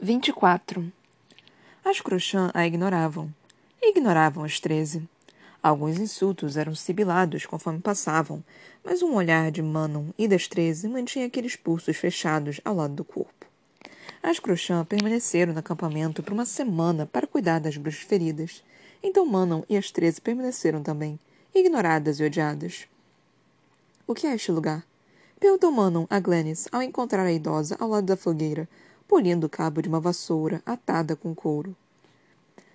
24. As Crochã a ignoravam. Ignoravam as treze. Alguns insultos eram sibilados conforme passavam, mas um olhar de Manon e das treze mantinha aqueles pulsos fechados ao lado do corpo. As Crochã permaneceram no acampamento por uma semana para cuidar das bruxas feridas. Então Manon e as treze permaneceram também, ignoradas e odiadas. O que é este lugar? Perguntou Manon a Glennis ao encontrar a idosa ao lado da fogueira, polindo o cabo de uma vassoura atada com couro.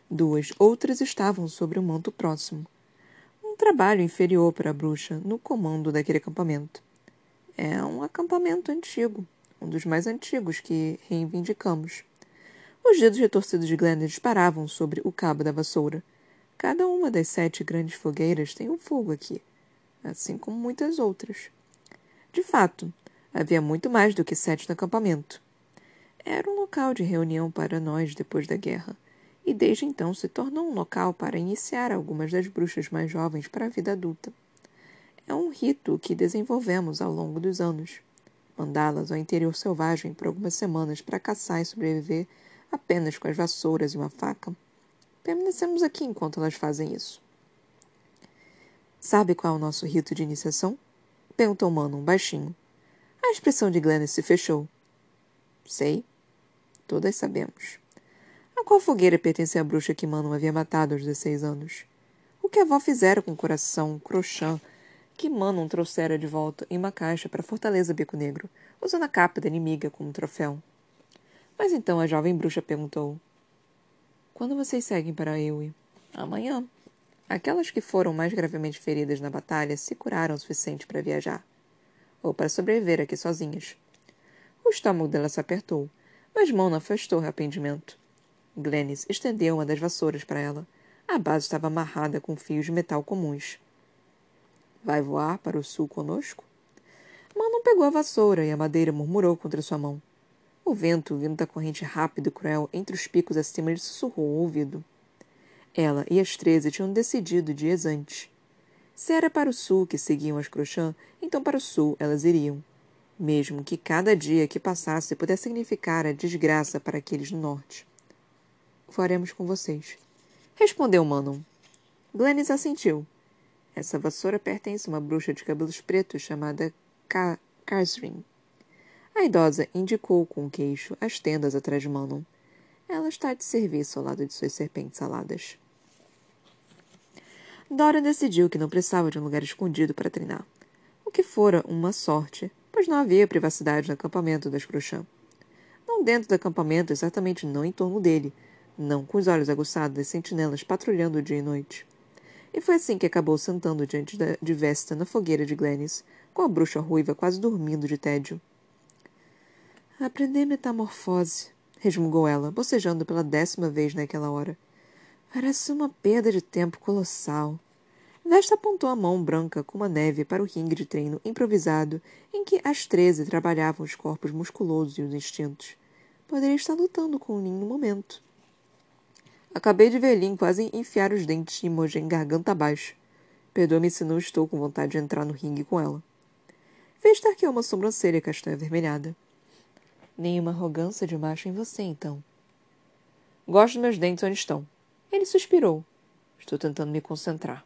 Duas outras estavam sobre o manto próximo. Um trabalho inferior para a bruxa no comando daquele acampamento. É um acampamento antigo, um dos mais antigos que reivindicamos. Os dedos retorcidos de Glenn disparavam sobre o cabo da vassoura. Cada uma das sete grandes fogueiras tem um fogo aqui, assim como muitas outras. De fato, havia muito mais do que sete no acampamento. Era um local de reunião para nós depois da guerra, e desde então se tornou um local para iniciar algumas das bruxas mais jovens para a vida adulta. É um rito que desenvolvemos ao longo dos anos. Mandá-las ao interior selvagem por algumas semanas para caçar e sobreviver apenas com as vassouras e uma faca. Permanecemos aqui enquanto elas fazem isso. Sabe qual é o nosso rito de iniciação? Perguntou Manon, baixinho. A expressão de Glennis se fechou. Sei, Todas sabemos. A qual fogueira pertencia a bruxa que Manon havia matado aos 16 anos? O que a avó fizera com o coração crochã que Manon trouxera de volta em uma caixa para a Fortaleza Bico Negro, usando a capa da inimiga como troféu? Mas então a jovem bruxa perguntou: Quando vocês seguem para Ewe? Amanhã. Aquelas que foram mais gravemente feridas na batalha se curaram o suficiente para viajar. Ou para sobreviver aqui sozinhas. O estômago dela se apertou mas Mona afastou o arrependimento. Glennis estendeu uma das vassouras para ela. A base estava amarrada com fios de metal comuns. Vai voar para o sul conosco? Manon pegou a vassoura e a madeira murmurou contra sua mão. O vento, vindo da corrente rápida e cruel entre os picos acima, lhe sussurrou ao ouvido. Ela e as treze tinham decidido dias antes. Se era para o sul que seguiam as Crochã, então para o sul elas iriam mesmo que cada dia que passasse pudesse significar a desgraça para aqueles no norte. Faremos com vocês. Respondeu Manon. Glennis assentiu. Essa vassoura pertence a uma bruxa de cabelos pretos chamada Ka. A idosa indicou com o queixo as tendas atrás de Manon. Ela está de serviço ao lado de suas serpentes aladas. Dora decidiu que não precisava de um lugar escondido para treinar, o que fora uma sorte pois não havia privacidade no acampamento das Crochã. Não dentro do acampamento, exatamente não em torno dele, não com os olhos aguçados das sentinelas patrulhando dia e noite. E foi assim que acabou sentando diante de Vesta na fogueira de Glennis, com a bruxa ruiva quase dormindo de tédio. Aprender metamorfose, resmungou ela, bocejando pela décima vez naquela hora. Parece uma perda de tempo colossal. Vesta apontou a mão branca como a neve para o ringue de treino improvisado em que as treze trabalhavam os corpos musculosos e os instintos. Poderia estar lutando com Lin no momento. Acabei de ver Lin quase enfiar os dentes de Imogen garganta abaixo. Perdoa-me se não estou com vontade de entrar no ringue com ela. Vesta arqueou uma sobrancelha castanha avermelhada. Nenhuma arrogância de macho em você, então. Gosto dos meus dentes onde estão. Ele suspirou. Estou tentando me concentrar.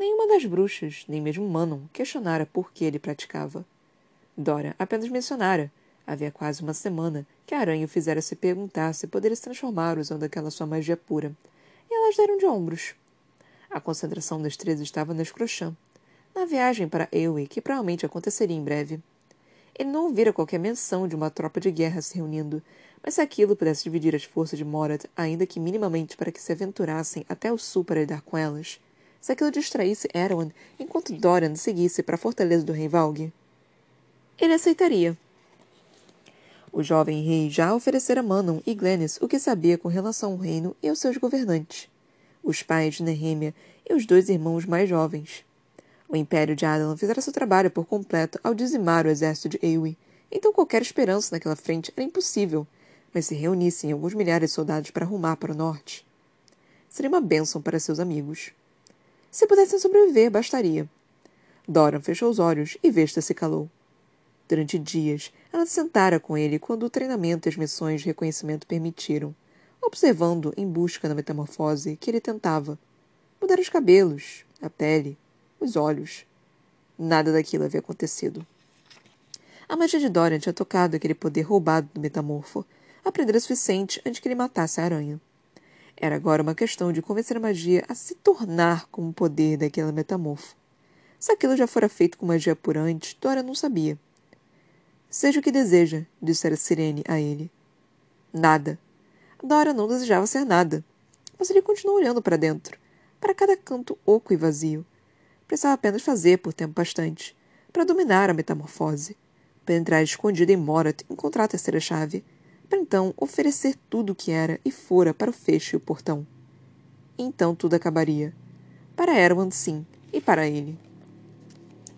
Nenhuma das bruxas, nem mesmo Manon, questionara por que ele praticava. Dora apenas mencionara, havia quase uma semana, que a aranha o fizera se perguntar se poderia se transformar usando aquela sua magia pura. E elas deram de ombros. A concentração das três estava nas Crochã, na viagem para Ewe, que provavelmente aconteceria em breve. Ele não ouvira qualquer menção de uma tropa de guerra se reunindo, mas se aquilo pudesse dividir as forças de Morat, ainda que minimamente para que se aventurassem até o sul para lidar com elas, se aquilo distraísse Erwan enquanto Dorian seguisse para a fortaleza do rei Valg. Ele aceitaria. O jovem rei já oferecera Manon e Glennis o que sabia com relação ao reino e aos seus governantes, os pais de Nehemia e os dois irmãos mais jovens. O império de Adelan fizera seu trabalho por completo ao dizimar o exército de Eowyn, então qualquer esperança naquela frente era impossível, mas se reunissem alguns milhares de soldados para rumar para o norte. Seria uma bênção para seus amigos. Se pudessem sobreviver, bastaria. Doran fechou os olhos e Vesta se calou. Durante dias, ela sentara com ele quando o treinamento e as missões de reconhecimento permitiram, observando em busca da metamorfose que ele tentava. Mudar os cabelos, a pele, os olhos. Nada daquilo havia acontecido. A magia de Dorian tinha tocado aquele poder roubado do metamorfo, aprender o suficiente antes que ele matasse a aranha. Era agora uma questão de convencer a magia a se tornar como o poder daquela metamorfo. Se aquilo já fora feito com magia por antes, Dora não sabia. Seja o que deseja, dissera Sirene a ele. Nada. Dora não desejava ser nada. Mas ele continuou olhando para dentro, para cada canto oco e vazio. Precisava apenas fazer por tempo bastante, para dominar a metamorfose, para entrar escondido em Morat e encontrar a terceira chave, para então oferecer tudo o que era e fora para o fecho e o portão. Então tudo acabaria. Para Erwan, sim, e para ele.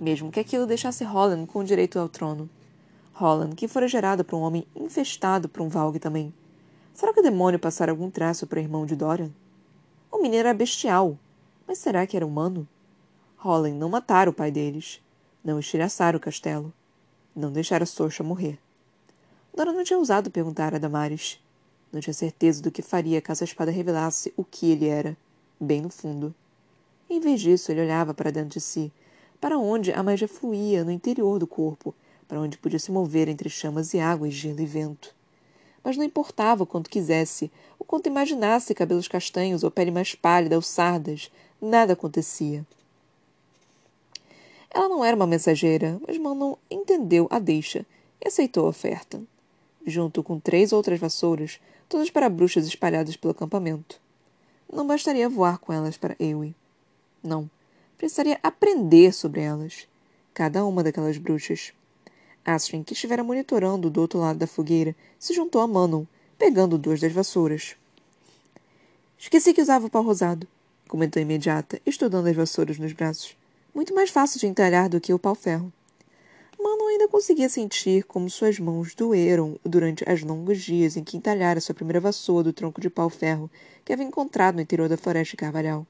Mesmo que aquilo deixasse Holland com o direito ao trono. Holland, que fora gerado por um homem infestado por um Valg também. Será que o demônio passara algum traço para o irmão de Dorian? O menino era bestial, mas será que era humano? Holland não matara o pai deles, não estilhaçara o castelo, não deixara Sorcha morrer. Dora não tinha ousado perguntar a Damares. Não tinha certeza do que faria caso a espada revelasse o que ele era, bem no fundo. Em vez disso, ele olhava para dentro de si, para onde a magia fluía no interior do corpo, para onde podia se mover entre chamas e águas, gelo e vento. Mas não importava o quanto quisesse, o quanto imaginasse cabelos castanhos ou pele mais pálida ou sardas, nada acontecia. Ela não era uma mensageira, mas Manon entendeu a deixa e aceitou a oferta, junto com três outras vassouras, todas para bruxas espalhadas pelo acampamento. Não bastaria voar com elas para Ewe. Não, precisaria aprender sobre elas, cada uma daquelas bruxas. Astrid, que estivera monitorando do outro lado da fogueira, se juntou a Manon, pegando duas das vassouras. Esqueci que usava o pau rosado, comentou imediata, estudando as vassouras nos braços. Muito mais fácil de entalhar do que o pau-ferro. Manon ainda conseguia sentir como suas mãos doeram durante os longos dias em que entalhara sua primeira vassoura do tronco de pau-ferro que havia encontrado no interior da floresta de Carvalhal.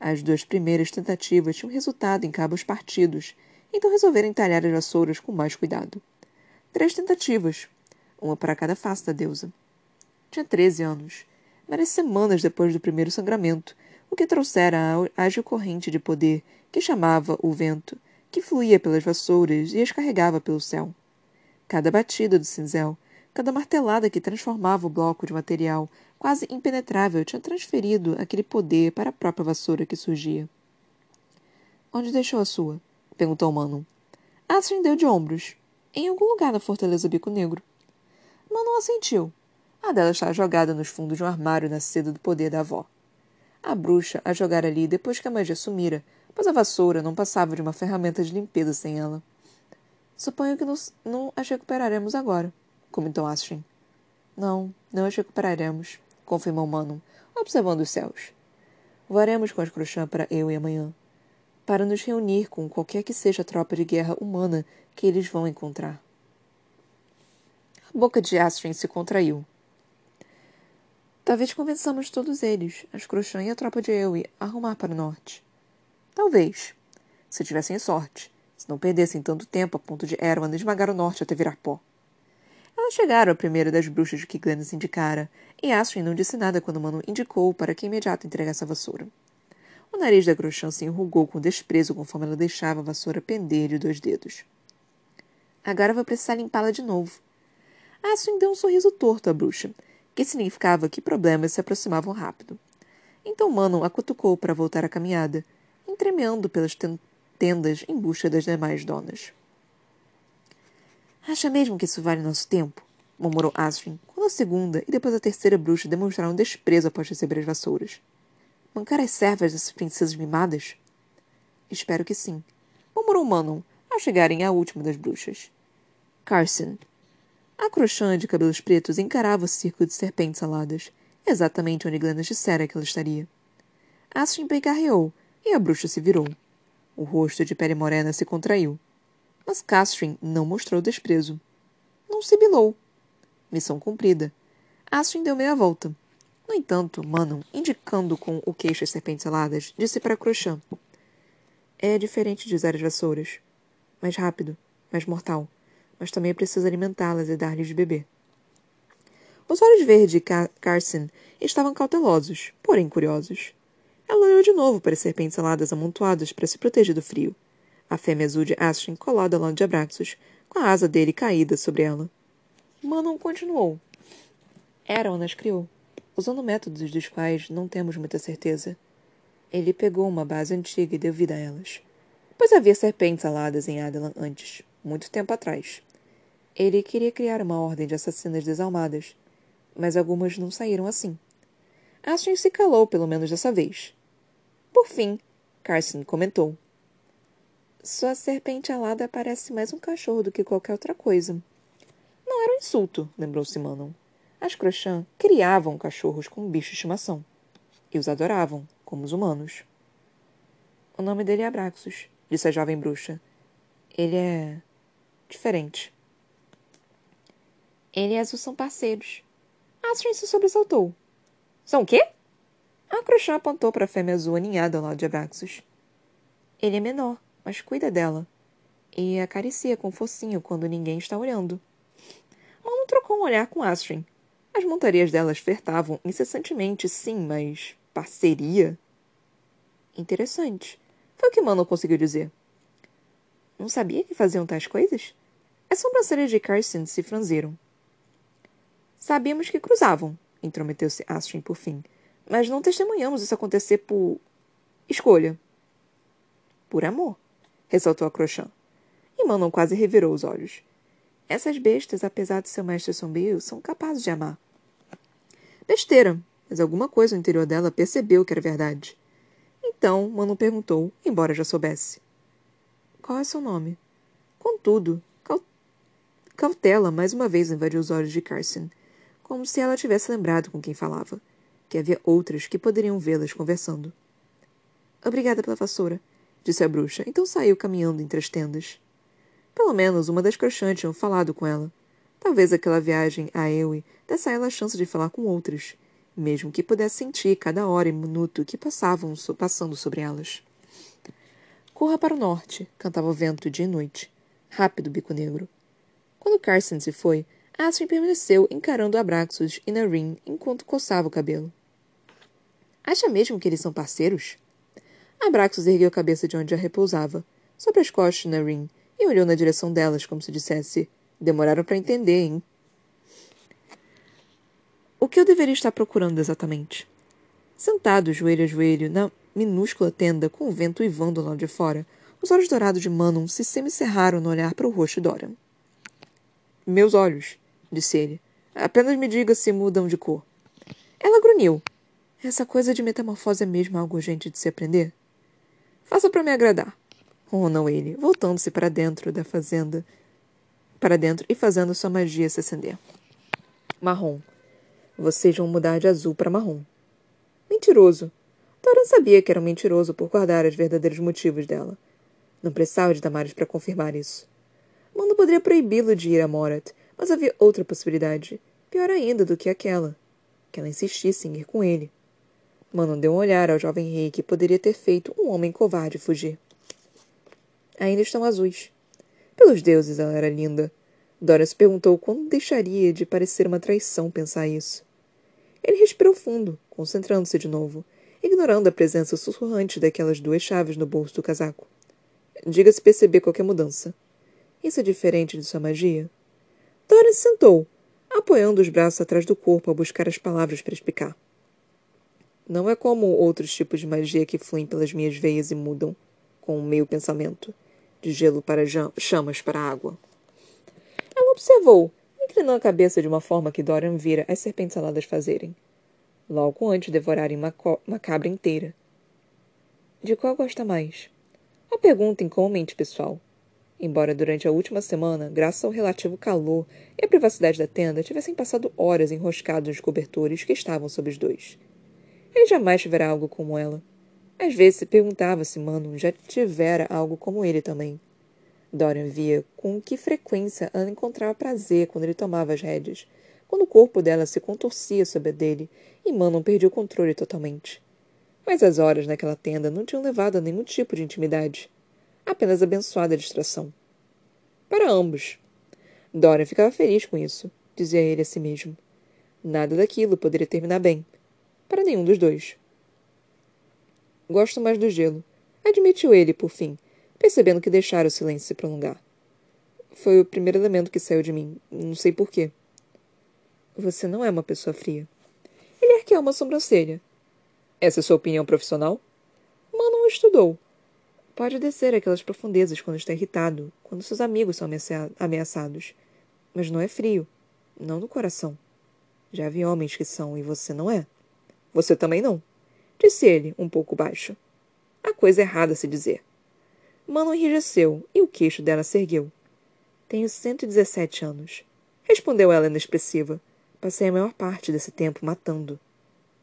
As duas primeiras tentativas tinham resultado em cabos partidos, então resolveram entalhar as vassouras com mais cuidado. Três tentativas, uma para cada face da deusa. Tinha treze anos. Várias semanas depois do primeiro sangramento, o que trouxera a ágil corrente de poder que chamava o vento, que fluía pelas vassouras e as carregava pelo céu. Cada batida do cinzel, cada martelada que transformava o bloco de material quase impenetrável tinha transferido aquele poder para a própria vassoura que surgia. Onde deixou a sua? perguntou Manon. Astrid deu de ombros. Em algum lugar na fortaleza Bico Negro. Manon assentiu. A dela estava jogada nos fundos de um armário na seda do poder da avó. A bruxa a jogara ali depois que a magia sumira, pois a vassoura não passava de uma ferramenta de limpeza sem ela. Suponho que nos, não as recuperaremos agora, comentou Astrid. Não, não as recuperaremos, confirmou Manon, observando os céus. Voaremos com as crochãs para eu e amanhã para nos reunir com qualquer que seja a tropa de guerra humana que eles vão encontrar. A boca de Astrid se contraiu. Talvez convençamos todos eles, as Crochã e a tropa de Ewe, a arrumar para o norte. Talvez. Se tivessem sorte. Se não perdessem tanto tempo a ponto de Erwan esmagar o norte até virar pó. Elas chegaram à primeira das bruxas que Glennis indicara, e Astrid não disse nada quando Mano indicou para que imediato entregasse a vassoura. O nariz da Crochã se enrugou com desprezo conforme ela deixava a vassoura pender de dois dedos. Agora vou precisar limpá-la de novo. Aswin deu um sorriso torto à bruxa, que significava que problemas se aproximavam rápido. Então Manon a cutucou para voltar à caminhada, entremeando pelas tendas em busca das demais donas. Acha mesmo que isso vale nosso tempo? murmurou Aswin, quando a segunda e depois a terceira bruxa demonstraram desprezo após receber as vassouras. Mancar as servas dessas princesas mimadas? Espero que sim, murmurou Manon ao chegarem à última das bruxas. Carson. A crochã de cabelos pretos encarava o círculo de serpentes aladas, exatamente onde Glennis dissera que ela estaria. Astrid carreou e a bruxa se virou. O rosto de pele morena se contraiu. Mas Castrin não mostrou desprezo. Não sibilou. Missão cumprida. Astrid deu meia volta. No entanto, Manon, indicando com o queixo as serpentes aladas, disse para Crochã. É diferente de usar as vassouras. Mais rápido, mais mortal. mas também preciso alimentá-las e dar-lhes de beber. Os olhos verdes de Carson estavam cautelosos, porém curiosos. Ela olhou de novo para as serpentes aladas amontoadas para se proteger do frio. A fêmea azul de Astrid colada lado de Abraxos, com a asa dele caída sobre ela. Manon continuou. Eron nas criou, usando métodos dos quais não temos muita certeza. Ele pegou uma base antiga e deu vida a elas. Pois havia serpentes aladas em Adelan antes, muito tempo atrás. Ele queria criar uma ordem de assassinas desalmadas, mas algumas não saíram assim. Astrid se calou, pelo menos dessa vez. Por fim, Carson comentou. Sua serpente alada parece mais um cachorro do que qualquer outra coisa. Não era um insulto, lembrou-se Manon. As Crochan criavam cachorros como bicho de estimação. E os adoravam, como os humanos. O nome dele é Abraxos, disse a jovem bruxa. Ele é. diferente. Ele e Azul são parceiros. Astrid se sobressaltou. São o quê? A Crochã apontou para a fêmea azul aninhada ao lado de Abraxos. Ele é menor, mas cuida dela. E acaricia com focinho quando ninguém está olhando. Mano trocou um olhar com Astrid. As montarias delas flertavam incessantemente, sim, mas parceria? Interessante. Foi o que Mano conseguiu dizer. Não sabia que faziam tais coisas? As sobrancelhas de Carson se franziram. Sabíamos que cruzavam, intrometeu-se Astrid por fim. Mas não testemunhamos isso acontecer por. escolha. Por amor, ressaltou a Crochã. E Manon quase revirou os olhos. Essas bestas, apesar de seu mestre sombrio, são capazes de amar. Besteira, mas alguma coisa no interior dela percebeu que era verdade. Então, Manon perguntou, embora já soubesse. Qual é seu nome? Contudo, cautela mais uma vez invadiu os olhos de Carson, como se ela tivesse lembrado com quem falava, que havia outras que poderiam vê-las conversando. Obrigada pela vassoura, disse a bruxa, então saiu caminhando entre as tendas. Pelo menos uma das crochãs tinham falado com ela. Talvez aquela viagem a Ewe desse a ela a chance de falar com outras, mesmo que pudesse sentir cada hora e minuto que passavam passando sobre elas. Corra para o norte, cantava o vento dia e noite. Rápido, bico negro. Quando Carson se foi, Astrid permaneceu encarando Abraxos e Narin enquanto coçava o cabelo. Acha mesmo que eles são parceiros? Abraxos ergueu a cabeça de onde a repousava, sobre as costas de Narin, e olhou na direção delas, como se dissesse: Demoraram para entender, hein? O que eu deveria estar procurando exatamente? Sentado, joelho a joelho, na minúscula tenda com o vento uivando lá de fora, os olhos dourados de Manon se semicerraram no olhar para o rosto de Dorian. Meus olhos, disse ele. Apenas me diga se mudam de cor. Ela grunhiu. Essa coisa de metamorfose é mesmo algo urgente de se aprender? Faça para me agradar. Ronou ele, voltando-se para dentro da fazenda, para dentro e fazendo sua magia se acender. Marrom. Vocês vão mudar de azul para marrom. Mentiroso. Thorin sabia que era um mentiroso por guardar os verdadeiros motivos dela. Não precisava de Damares para confirmar isso. Mano poderia proibi-lo de ir a Morat, mas havia outra possibilidade, pior ainda do que aquela, que ela insistisse em ir com ele. Mano deu um olhar ao jovem rei que poderia ter feito um homem covarde fugir. Ainda estão azuis. Pelos deuses, ela era linda. Dora se perguntou quando deixaria de parecer uma traição pensar isso. Ele respirou fundo, concentrando-se de novo, ignorando a presença sussurrante daquelas duas chaves no bolso do casaco. Diga-se perceber qualquer mudança. Isso é diferente de sua magia? Dora se sentou, apoiando os braços atrás do corpo a buscar as palavras para explicar. Não é como outros tipos de magia que fluem pelas minhas veias e mudam, com o meu pensamento, de gelo para chamas para água. Ela observou, inclinando a cabeça de uma forma que Dorian vira as serpentes aladas fazerem. Logo antes de devorarem uma, uma cabra inteira. De qual gosta mais? A pergunta incomumente pessoal. Embora durante a última semana, graças ao relativo calor e à privacidade da tenda, tivessem passado horas enroscados nos cobertores que estavam sob os dois. Ele jamais tivera algo como ela. Às vezes se perguntava se Mano já tivera algo como ele também. Dorian via com que frequência ela encontrava prazer quando ele tomava as rédeas, quando o corpo dela se contorcia sob a dele e Manon perdia o controle totalmente. Mas as horas naquela tenda não tinham levado a nenhum tipo de intimidade. Apenas abençoada distração. Para ambos. Dorian ficava feliz com isso, dizia ele a si mesmo. Nada daquilo poderia terminar bem. Para nenhum dos dois. Gosto mais do gelo, admitiu ele, por fim, percebendo que deixara o silêncio se prolongar. Foi o primeiro elemento que saiu de mim. Não sei porquê. Você não é uma pessoa fria. Ele ergueu uma sobrancelha. Essa é sua opinião profissional? Manon estudou. Pode descer aquelas profundezas quando está irritado, quando seus amigos são ameaçados. Mas não é frio. Não no coração. Já vi homens que são e você não é. Você também não. Disse ele, um pouco baixo. A coisa errada a se dizer. Manon enrijeceu e o queixo dela se ergueu. Tenho 117 anos. Respondeu ela inexpressiva. Passei a maior parte desse tempo matando.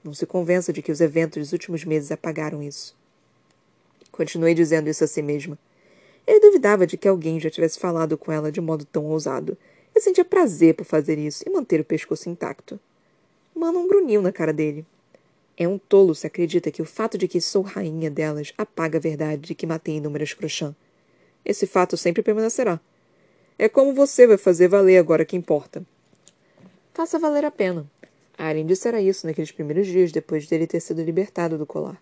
Não se convença de que os eventos dos últimos meses apagaram isso. Continuei dizendo isso a si mesma. Ele duvidava de que alguém já tivesse falado com ela de modo tão ousado. E sentia prazer por fazer isso e manter o pescoço intacto. Manon grunhiu na cara dele. É um tolo se acredita que o fato de que sou rainha delas apaga a verdade de que matei inúmeras crochã. Esse fato sempre permanecerá. É como você vai fazer valer agora que importa. Faça valer a pena. Aren dissera isso naqueles primeiros dias depois dele ter sido libertado do colar.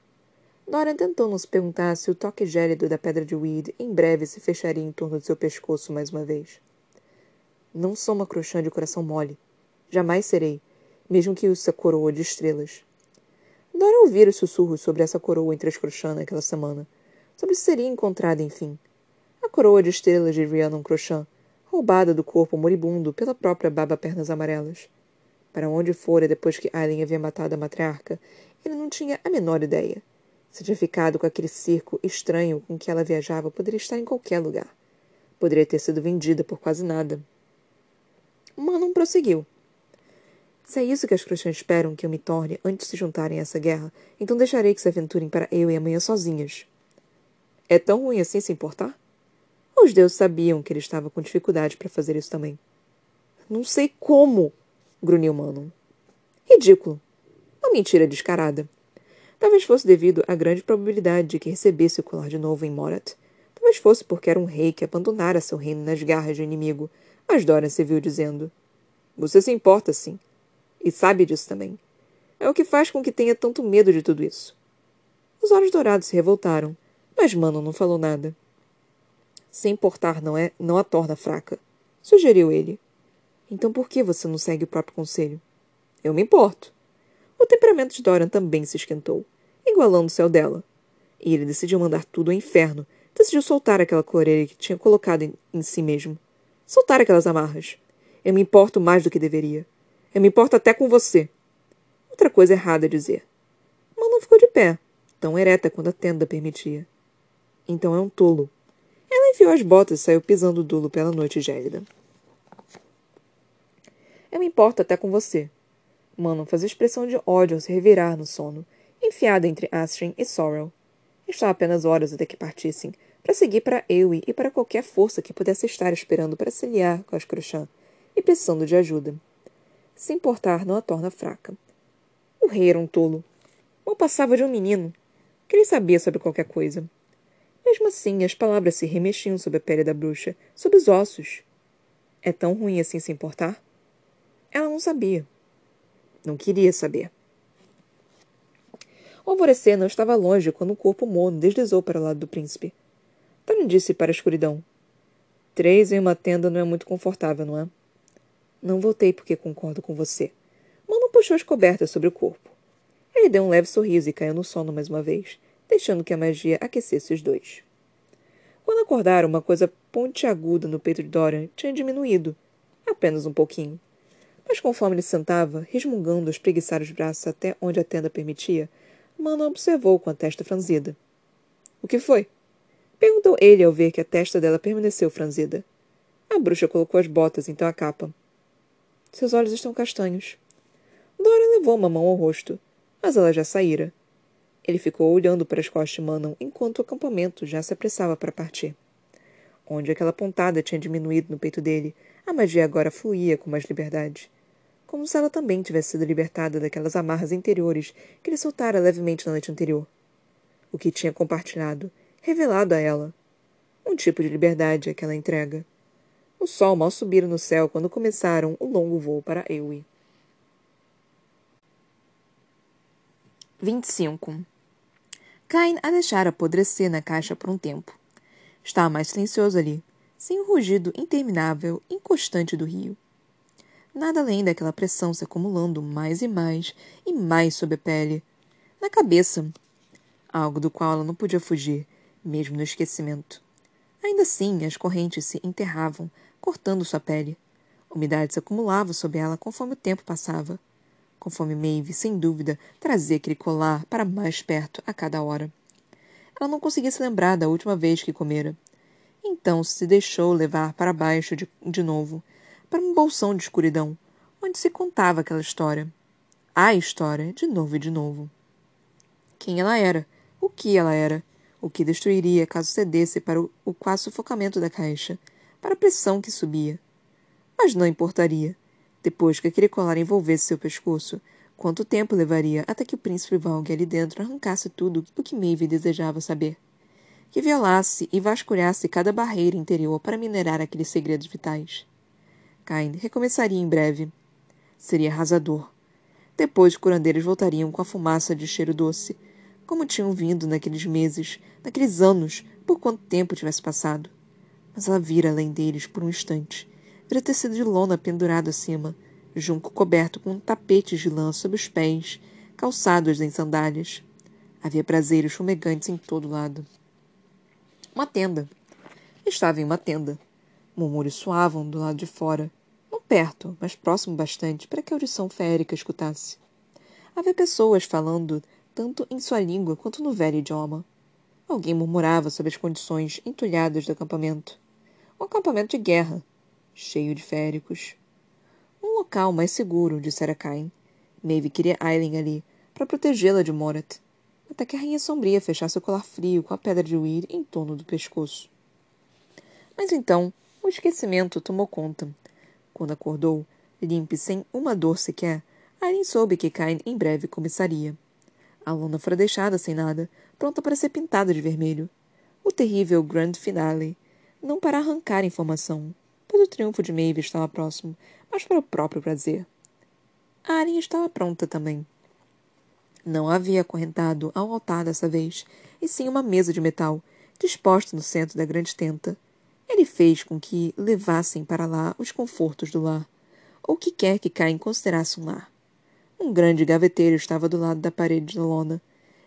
Dorian tentou não se perguntar se o toque gélido da pedra de Weed em breve se fecharia em torno de seu pescoço mais uma vez. Não sou uma crochã de coração mole. Jamais serei, mesmo que use a coroa de estrelas. Dora ouvira os sussurros sobre essa coroa entre as crochãs naquela semana. Sobre se seria encontrada, enfim. A coroa de estrelas de Rhiannon Crochã, roubada do corpo moribundo pela própria Baba Pernas Amarelas. Para onde fora depois que Aileen havia matado a matriarca, ele não tinha a menor ideia. Se tinha ficado com aquele circo estranho com que ela viajava, poderia estar em qualquer lugar. Poderia ter sido vendida por quase nada. Manon prosseguiu. Se é isso que as cristãs esperam que eu me torne antes de se juntarem a essa guerra, então deixarei que se aventurem para eu e amanhã sozinhas. É tão ruim assim se importar? Os deuses sabiam que ele estava com dificuldade para fazer isso também. Não sei como, grunhiu Manon. Ridículo. Uma mentira descarada. Talvez fosse devido à grande probabilidade de que recebesse o colar de novo em Morat. Talvez fosse porque era um rei que abandonara seu reino nas garras do inimigo. Mas Dorian se viu dizendo: Você se importa, sim. E sabe disso também. É o que faz com que tenha tanto medo de tudo isso. Os olhos dourados se revoltaram, mas Manon não falou nada. Se importar não é, não a torna fraca, sugeriu ele. Então por que você não segue o próprio conselho? Eu me importo. O temperamento de Dorian também se esquentou, igualando-se ao dela. E ele decidiu mandar tudo ao inferno. Decidiu soltar aquela cloreira que tinha colocado em, em si mesmo. Soltar aquelas amarras. Eu me importo mais do que deveria. Eu me importo até com você. Outra coisa errada a dizer. Manon ficou de pé, tão ereta quando a tenda permitia. Então é um tolo. Ela enfiou as botas e saiu pisando duro pela noite gélida. Eu me importo até com você. Manon fazia expressão de ódio ao se revirar no sono, enfiada entre Astrid e Sorrel. Estava apenas horas até que partissem, para seguir para Ewe e para qualquer força que pudesse estar esperando para se liar com as Crochã e precisando de ajuda. Se importar não a torna fraca. O rei era um tolo. Mal passava de um menino, que ele sabia sobre qualquer coisa. Mesmo assim, as palavras se remexiam sobre a pele da bruxa, sob os ossos. É tão ruim assim se importar? Ela não sabia. Não queria saber. O alvorecer não estava longe quando o corpo mono deslizou para o lado do príncipe. Tony disse para a escuridão. Três em uma tenda não é muito confortável, não é? Não voltei porque concordo com você. Mano puxou as cobertas sobre o corpo. Ele deu um leve sorriso e caiu no sono mais uma vez, deixando que a magia aquecesse os dois. Quando acordaram, uma coisa pontiaguda no peito de Dorian tinha diminuído, apenas um pouquinho. Mas conforme ele sentava, resmungando a espreguiçar os braços até onde a tenda permitia, Manon observou com a testa franzida. O que foi? Perguntou ele ao ver que a testa dela permaneceu franzida. A bruxa colocou as botas, então a capa. Seus olhos estão castanhos. Dorian levou uma mão ao rosto, mas ela já saíra. Ele ficou olhando para as costas de Manon enquanto o acampamento já se apressava para partir. Onde aquela pontada tinha diminuído no peito dele, a magia agora fluía com mais liberdade. Como se ela também tivesse sido libertada daquelas amarras interiores que ele soltara levemente na noite anterior. O que tinha compartilhado, revelado a ela. Um tipo de liberdade aquela entrega. O sol mal subira no céu quando começaram o longo voo para Ewe. 25. Cain a deixara apodrecer na caixa por um tempo. Estava mais silencioso ali, sem o rugido interminável e inconstante do rio. Nada além daquela pressão se acumulando mais e mais e mais sob a pele, na cabeça, algo do qual ela não podia fugir, mesmo no esquecimento. Ainda assim, as correntes se enterravam, cortando sua pele. Umidade se acumulava sob ela conforme o tempo passava. Conforme Maeve, sem dúvida, trazia aquele colar para mais perto a cada hora. Ela não conseguia se lembrar da última vez que comera. Então se deixou levar para baixo de, de novo, para um bolsão de escuridão, onde se contava aquela história. A história, de novo e de novo. Quem ela era, o que ela era, o que destruiria caso cedesse para o, o quase sufocamento da caixa, para a pressão que subia. Mas não importaria. Depois que aquele colar envolvesse seu pescoço, quanto tempo levaria até que o príncipe Valg ali dentro arrancasse tudo o que Maeve desejava saber? Que violasse e vasculhasse cada barreira interior para minerar aqueles segredos vitais. Cain recomeçaria em breve. Seria arrasador. Depois os curandeiros voltariam com a fumaça de cheiro doce, como tinham vindo naqueles meses, naqueles anos, por quanto tempo tivesse passado. Mas ela vira além deles por um instante. Vira tecido de lona pendurado acima, junco coberto com tapetes de lã sob os pés, calçados em sandálias. Havia braseiros fumegantes em todo lado. Uma tenda. Estava em uma tenda. Murmúrios soavam do lado de fora, não perto, mas próximo bastante para que a audição férica escutasse. Havia pessoas falando tanto em sua língua quanto no velho idioma. Alguém murmurava sobre as condições entulhadas do acampamento. Um acampamento de guerra, cheio de féricos. Um local mais seguro, dissera Cain. Maeve queria Aileen ali, para protegê-la de Morat, até que a Rainha Sombria fechasse o colar frio com a pedra de Weir em torno do pescoço. Mas então, o esquecimento tomou conta. Quando acordou, limpe sem uma dor sequer, Aileen soube que Cain em breve começaria. A lona fora deixada sem nada, pronta para ser pintada de vermelho. O terrível Grand Finale. Não para arrancar informação, pois o triunfo de Maeve estava próximo, mas para o próprio prazer. A Arya estava pronta também. Não havia acorrentado ao altar dessa vez, e sim uma mesa de metal, disposta no centro da grande tenta. Ele fez com que levassem para lá os confortos do lar, ou o que quer que Caim considerasse um lar. Um grande gaveteiro estava do lado da parede de lona.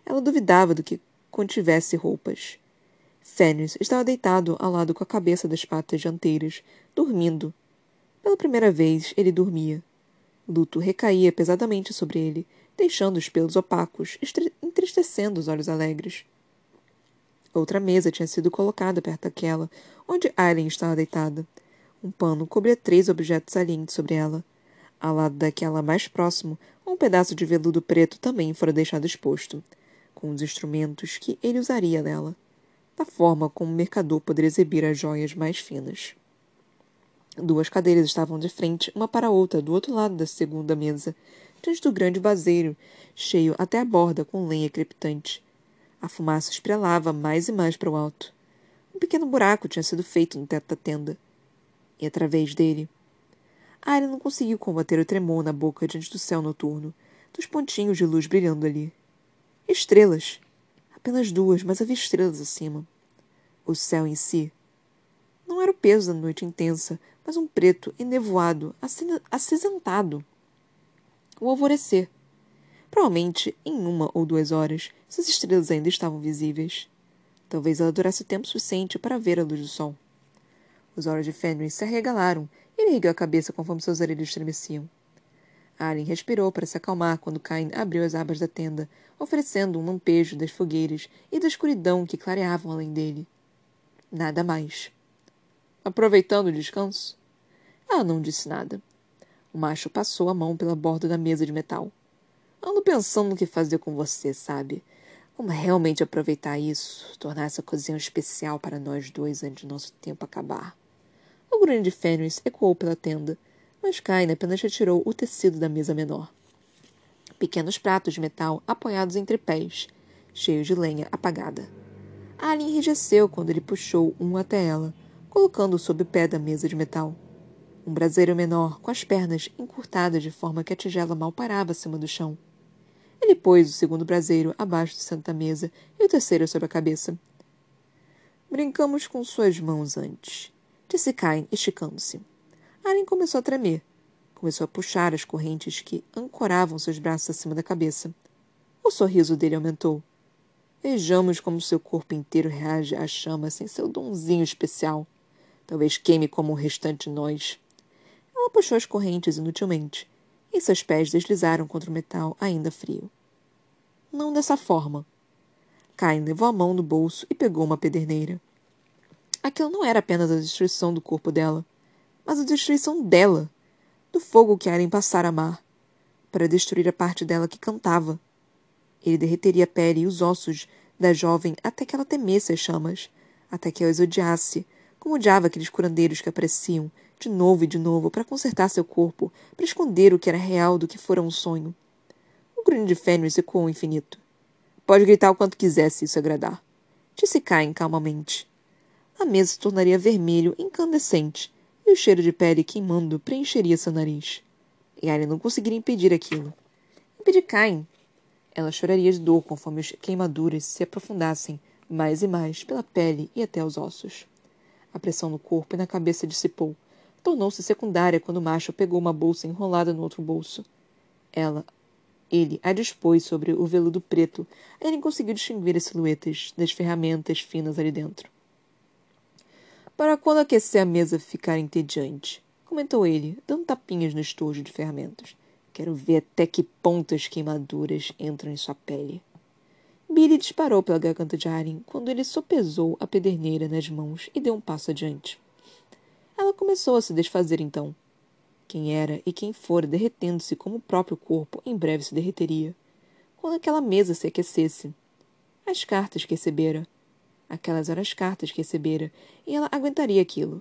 Ela duvidava do que contivesse roupas. Fenris estava deitado ao lado com a cabeça das patas dianteiras, dormindo. Pela primeira vez, ele dormia. Luto recaía pesadamente sobre ele, deixando os pelos opacos, entristecendo os olhos alegres. Outra mesa tinha sido colocada perto daquela, onde Aileen estava deitada. Um pano cobria três objetos salientes sobre ela. Ao lado daquela mais próximo, um pedaço de veludo preto também fora deixado exposto, com os instrumentos que ele usaria nela, da forma como o mercador poderia exibir as joias mais finas. Duas cadeiras estavam de frente, uma para a outra, do outro lado da segunda mesa, diante do grande vaseiro, cheio até a borda com lenha crepitante. A fumaça esprelava mais e mais para o alto. Um pequeno buraco tinha sido feito no teto da tenda. E através dele, Arya não conseguiu combater o tremor na boca diante do céu noturno, dos pontinhos de luz brilhando ali. Estrelas! Apenas duas, mas havia estrelas acima. O céu em si. Não era o peso da noite intensa, mas um preto enevoado, acinzentado. O alvorecer. Provavelmente, em uma ou duas horas, essas estrelas ainda estavam visíveis. Talvez ela durasse tempo suficiente para ver a luz do sol. Os olhos de Fenris se arregalaram ele ergueu a cabeça conforme seus orelhas estremeciam. Alien respirou para se acalmar quando Cain abriu as abas da tenda, oferecendo um lampejo das fogueiras e da escuridão que clareavam além dele. Nada mais. Aproveitando o descanso? Ela não disse nada. O macho passou a mão pela borda da mesa de metal. Ando pensando no que fazer com você, sabe? Como realmente aproveitar isso, tornar essa cozinha especial para nós dois antes de nosso tempo acabar. O grunho de Fenris ecoou pela tenda, mas Kaine apenas retirou o tecido da mesa menor. Pequenos pratos de metal apoiados entre pés, cheios de lenha apagada. A Alien enrijeceu quando ele puxou um até ela, colocando-o sob o pé da mesa de metal. Um braseiro menor, com as pernas encurtadas de forma que a tigela mal parava acima do chão. Ele pôs o segundo braseiro abaixo do centro da mesa e o terceiro sobre a cabeça. Brincamos com suas mãos antes, disse Cain, esticando-se. Aren começou a tremer. Começou a puxar as correntes que ancoravam seus braços acima da cabeça. O sorriso dele aumentou. Vejamos como seu corpo inteiro reage à chama sem seu donzinho especial. Talvez queime como o restante de nós. Ela puxou as correntes inutilmente, e seus pés deslizaram contra o metal ainda frio. Não dessa forma. Cain levou a mão no bolso e pegou uma pederneira. Aquilo não era apenas a destruição do corpo dela, mas a destruição dela, do fogo que Aren passara a amar, para destruir a parte dela que cantava. Ele derreteria a pele e os ossos da jovem até que ela temesse as chamas, até que as odiasse, como odiava aqueles curandeiros que apareciam de novo e de novo, para consertar seu corpo, para esconder o que era real do que fora um sonho. O grunho de Fenris ecoou ao infinito. Pode gritar o quanto quiser se isso agradar. Disse Cain calmamente. A mesa se tornaria vermelho, incandescente, e o cheiro de pele queimando preencheria seu nariz. E Arya não conseguiria impedir aquilo. Impedir Cain. Ela choraria de dor conforme as queimaduras se aprofundassem mais e mais pela pele e até os ossos. A pressão no corpo e na cabeça dissipou, tornou-se secundária quando o macho pegou uma bolsa enrolada no outro bolso. Ela, ele a dispôs sobre o veludo preto. Ele conseguiu distinguir as silhuetas das ferramentas finas ali dentro. Para quando aquecer a mesa ficar entediante, comentou ele, dando tapinhas no estojo de ferramentas. Quero ver até que pontas queimaduras entram em sua pele. Billy disparou pela garganta de Aren quando ele sopesou a pederneira nas mãos e deu um passo adiante. Ela começou a se desfazer então. Quem era e quem fora derretendo-se como o próprio corpo em breve se derreteria. Quando aquela mesa se aquecesse. As cartas que recebera. Aquelas eram as cartas que recebera, e ela aguentaria aquilo,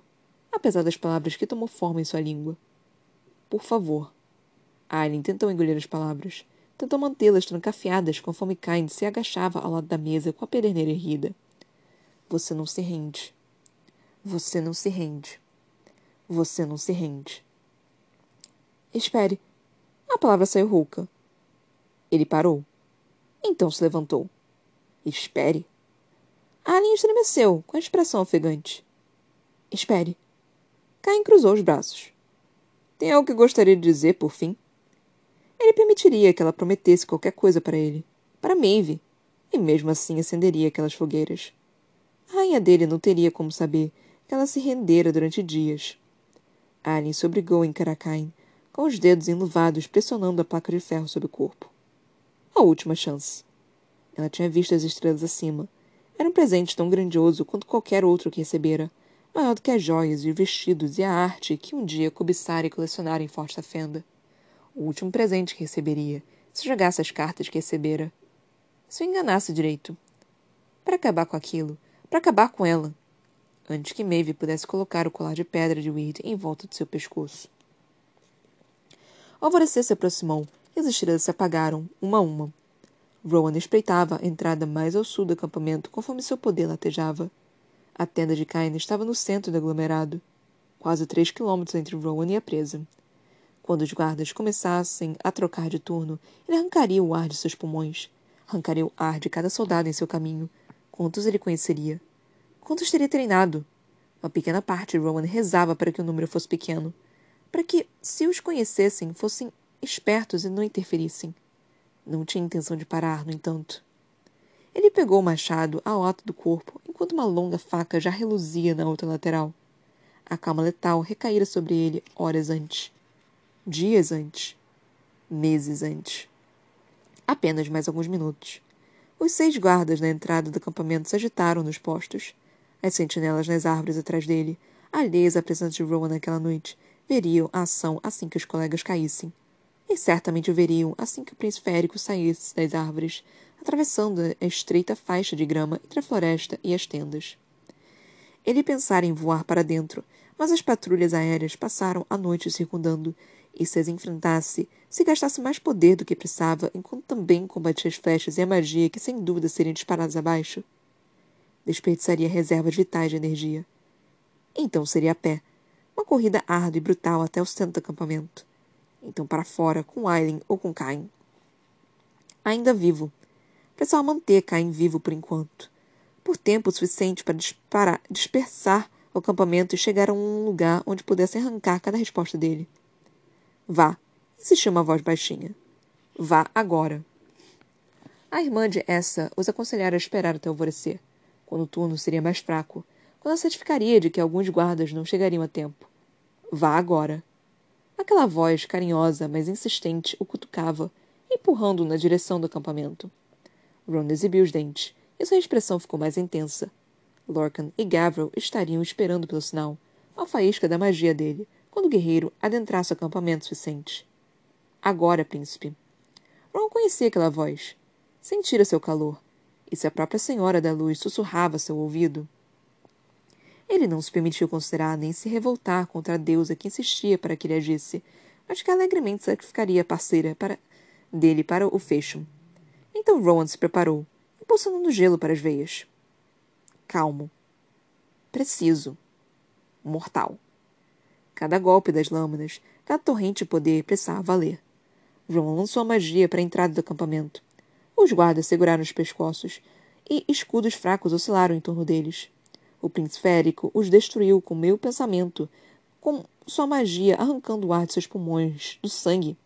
apesar das palavras que tomou forma em sua língua. Por favor. Aileen tentou engolir as palavras. Tentou mantê-las trancafiadas conforme Cain se agachava ao lado da mesa com a pederneira erguida. Você não se rende. Você não se rende. Você não se rende. Espere. A palavra saiu rouca. Ele parou. Então se levantou. Espere. Alien estremeceu, com a expressão ofegante. Espere. Cain cruzou os braços. Tem algo que gostaria de dizer, por fim? Ele permitiria que ela prometesse qualquer coisa para ele, para Maeve, e mesmo assim acenderia aquelas fogueiras. A rainha dele não teria como saber que ela se rendera durante dias, Alien se obrigou a encarar com os dedos enluvados pressionando a placa de ferro sobre o corpo. A última chance. Ela tinha visto as estrelas acima. Era um presente tão grandioso quanto qualquer outro que recebera, maior do que as joias e os vestidos e a arte que um dia cobiçara e colecionara em Forte Fenda. O último presente que receberia, se jogasse as cartas que recebera. Se o enganasse direito. Para acabar com aquilo, para acabar com ela, antes que Maeve pudesse colocar o colar de pedra de Weird em volta de seu pescoço. O alvorecer se aproximou e as estrelas se apagaram, uma a uma. Rowan espreitava a entrada mais ao sul do acampamento conforme seu poder latejava. A tenda de Cain estava no centro do aglomerado, quase três quilômetros entre Rowan e a presa. Quando os guardas começassem a trocar de turno, ele arrancaria o ar de seus pulmões, arrancaria o ar de cada soldado em seu caminho. Quantos ele conheceria? Quantos teria treinado? Uma pequena parte de Rowan rezava para que o número fosse pequeno, para que, se os conhecessem, fossem espertos e não interferissem. Não tinha intenção de parar, no entanto. Ele pegou o machado ao alto do corpo, enquanto uma longa faca já reluzia na outra lateral. A calma letal recaíra sobre ele horas antes. Dias antes. Meses antes. Apenas mais alguns minutos. Os seis guardas na entrada do acampamento se agitaram nos postos. As sentinelas nas árvores atrás dele, alheias à presença de Rowan naquela noite, veriam a ação assim que os colegas caíssem. E certamente o veriam assim que o príncipe férico saísse das árvores, atravessando a estreita faixa de grama entre a floresta e as tendas. Ele pensara em voar para dentro, mas as patrulhas aéreas passaram a noite circundando, e se as enfrentasse, se gastasse mais poder do que precisava, enquanto também combatia as flechas e a magia que sem dúvida seriam disparadas abaixo, desperdiçaria reservas vitais de energia. Então seria a pé. Uma corrida árdua e brutal até o centro do acampamento. Então para fora, com Aileen ou com Cain. Ainda vivo. Precisava manter Cain vivo por enquanto. Por tempo suficiente para disparar, dispersar o acampamento e chegar a um lugar onde pudesse arrancar cada resposta dele. Vá, insistiu uma voz baixinha. Vá agora. A irmã de essa os aconselhara a esperar até alvorecer, quando o turno seria mais fraco, quando ela certificaria de que alguns guardas não chegariam a tempo. Vá agora. Aquela voz carinhosa, mas insistente, o cutucava, empurrando-o na direção do acampamento. Ron exibiu os dentes, e sua expressão ficou mais intensa. Lorcan e Gavril estariam esperando pelo sinal, a faísca da magia dele, quando o guerreiro adentrasse o acampamento suficiente. Agora, príncipe. Ron conhecia aquela voz sentira seu calor, e se a própria Senhora da Luz sussurrava seu ouvido. Ele não se permitiu considerar nem se revoltar contra a deusa que insistia para que ele agisse, mas que alegremente sacrificaria a parceira para... dele para o fecho. Então Rowan se preparou, impulsionando gelo para as veias. Calmo. Preciso. Mortal. Cada golpe das lâminas, cada torrente de poder precisava valer. Rowan lançou a magia para a entrada do acampamento. Os guardas seguraram os pescoços, e escudos fracos oscilaram em torno deles. O príncipe férico os destruiu com meio pensamento, com sua magia arrancando o ar de seus pulmões, do sangue.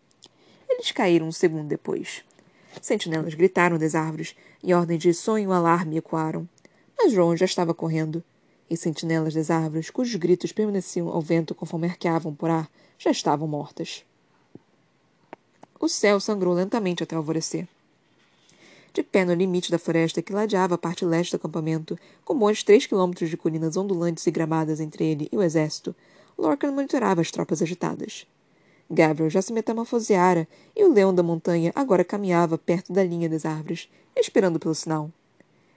Eles caíram um segundo depois. Sentinelas gritaram das árvores, e ordens de sonho e alarme ecoaram. Mas Ron já estava correndo, e sentinelas das árvores, cujos gritos permaneciam ao vento conforme arqueavam por ar, já estavam mortas. O céu sangrou lentamente até alvorecer de pé no limite da floresta que ladeava a parte leste do acampamento, com bons três quilômetros de colinas ondulantes e gramadas entre ele e o exército, Lorcan monitorava as tropas agitadas. Gabriel já se metamorfoseara e o leão da montanha agora caminhava perto da linha das árvores, esperando pelo sinal.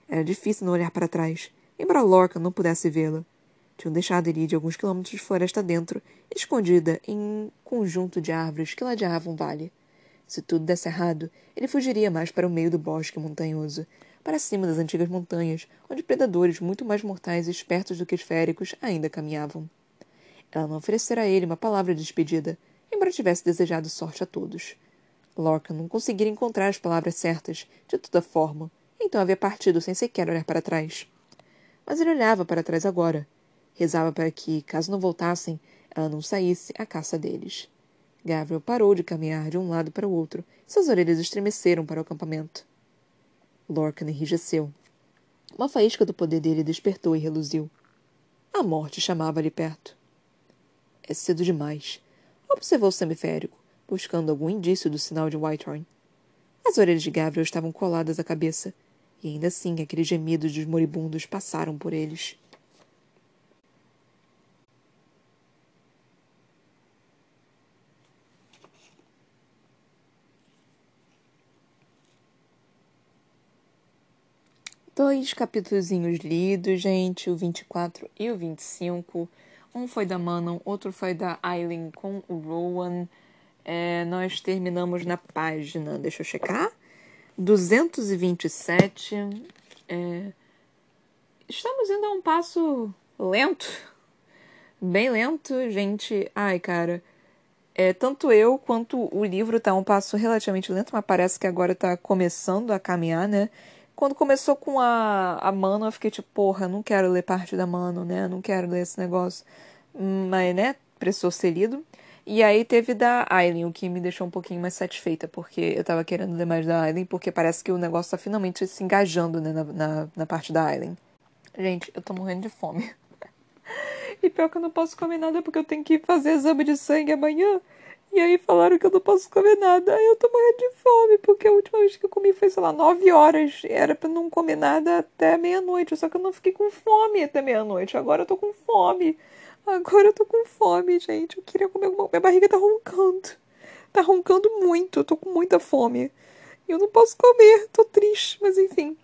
Era difícil não olhar para trás, embora Lorcan não pudesse vê-la. Tinham deixado ele de alguns quilômetros de floresta dentro, escondida em um conjunto de árvores que ladeavam um vale. Se tudo desse errado, ele fugiria mais para o meio do bosque montanhoso, para cima das antigas montanhas, onde predadores muito mais mortais e espertos do que esféricos ainda caminhavam. Ela não oferecera a ele uma palavra de despedida, embora tivesse desejado sorte a todos. Lorcan não conseguira encontrar as palavras certas, de toda forma, então havia partido sem sequer olhar para trás. Mas ele olhava para trás agora. Rezava para que, caso não voltassem, ela não saísse à caça deles. Gabriel parou de caminhar de um lado para o outro. Suas orelhas estremeceram para o acampamento. Lorcan enrijeceu. Uma faísca do poder dele despertou e reluziu. A morte chamava-lhe perto. É cedo demais. Observou o semiférico, buscando algum indício do sinal de Whitehorn. As orelhas de Gabriel estavam coladas à cabeça, e ainda assim aqueles gemidos dos moribundos passaram por eles. Dois capítulos lidos, gente, o 24 e o 25. Um foi da Manon, outro foi da Aileen com o Rowan. É, nós terminamos na página, deixa eu checar, 227. É, estamos indo a um passo lento, bem lento, gente. Ai, cara, é, tanto eu quanto o livro tá um passo relativamente lento, mas parece que agora tá começando a caminhar, né? Quando começou com a, a Mano, eu fiquei tipo, porra, não quero ler parte da Mano, né? Não quero ler esse negócio. Mas, né, precisou ser lido. E aí teve da Aileen, o que me deixou um pouquinho mais satisfeita, porque eu tava querendo ler mais da Aileen, porque parece que o negócio tá finalmente se engajando, né, na, na, na parte da Aileen. Gente, eu tô morrendo de fome. e pior que eu não posso comer nada porque eu tenho que fazer exame de sangue amanhã. E aí falaram que eu não posso comer nada. Aí eu tô morrendo de fome, porque a última vez que eu comi foi, sei lá, nove horas. Era pra não comer nada até meia-noite. Só que eu não fiquei com fome até meia-noite. Agora eu tô com fome. Agora eu tô com fome, gente. Eu queria comer alguma Minha barriga tá roncando. Tá roncando muito. Eu tô com muita fome. Eu não posso comer. Tô triste, mas enfim.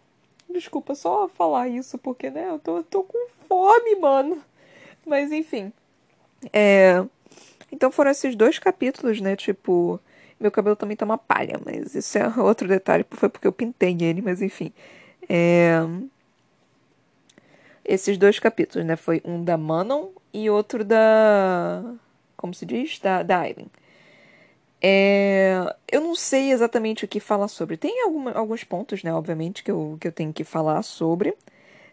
Desculpa só falar isso, porque, né, eu tô, eu tô com fome, mano. Mas enfim. É. Então foram esses dois capítulos, né? Tipo, meu cabelo também tá uma palha, mas isso é outro detalhe, foi porque eu pintei ele, mas enfim. É... esses dois capítulos, né? Foi um da Manon e outro da. Como se diz? Da, da Aileen. É, eu não sei exatamente o que falar sobre. Tem alguma, alguns pontos, né, obviamente, que eu, que eu tenho que falar sobre.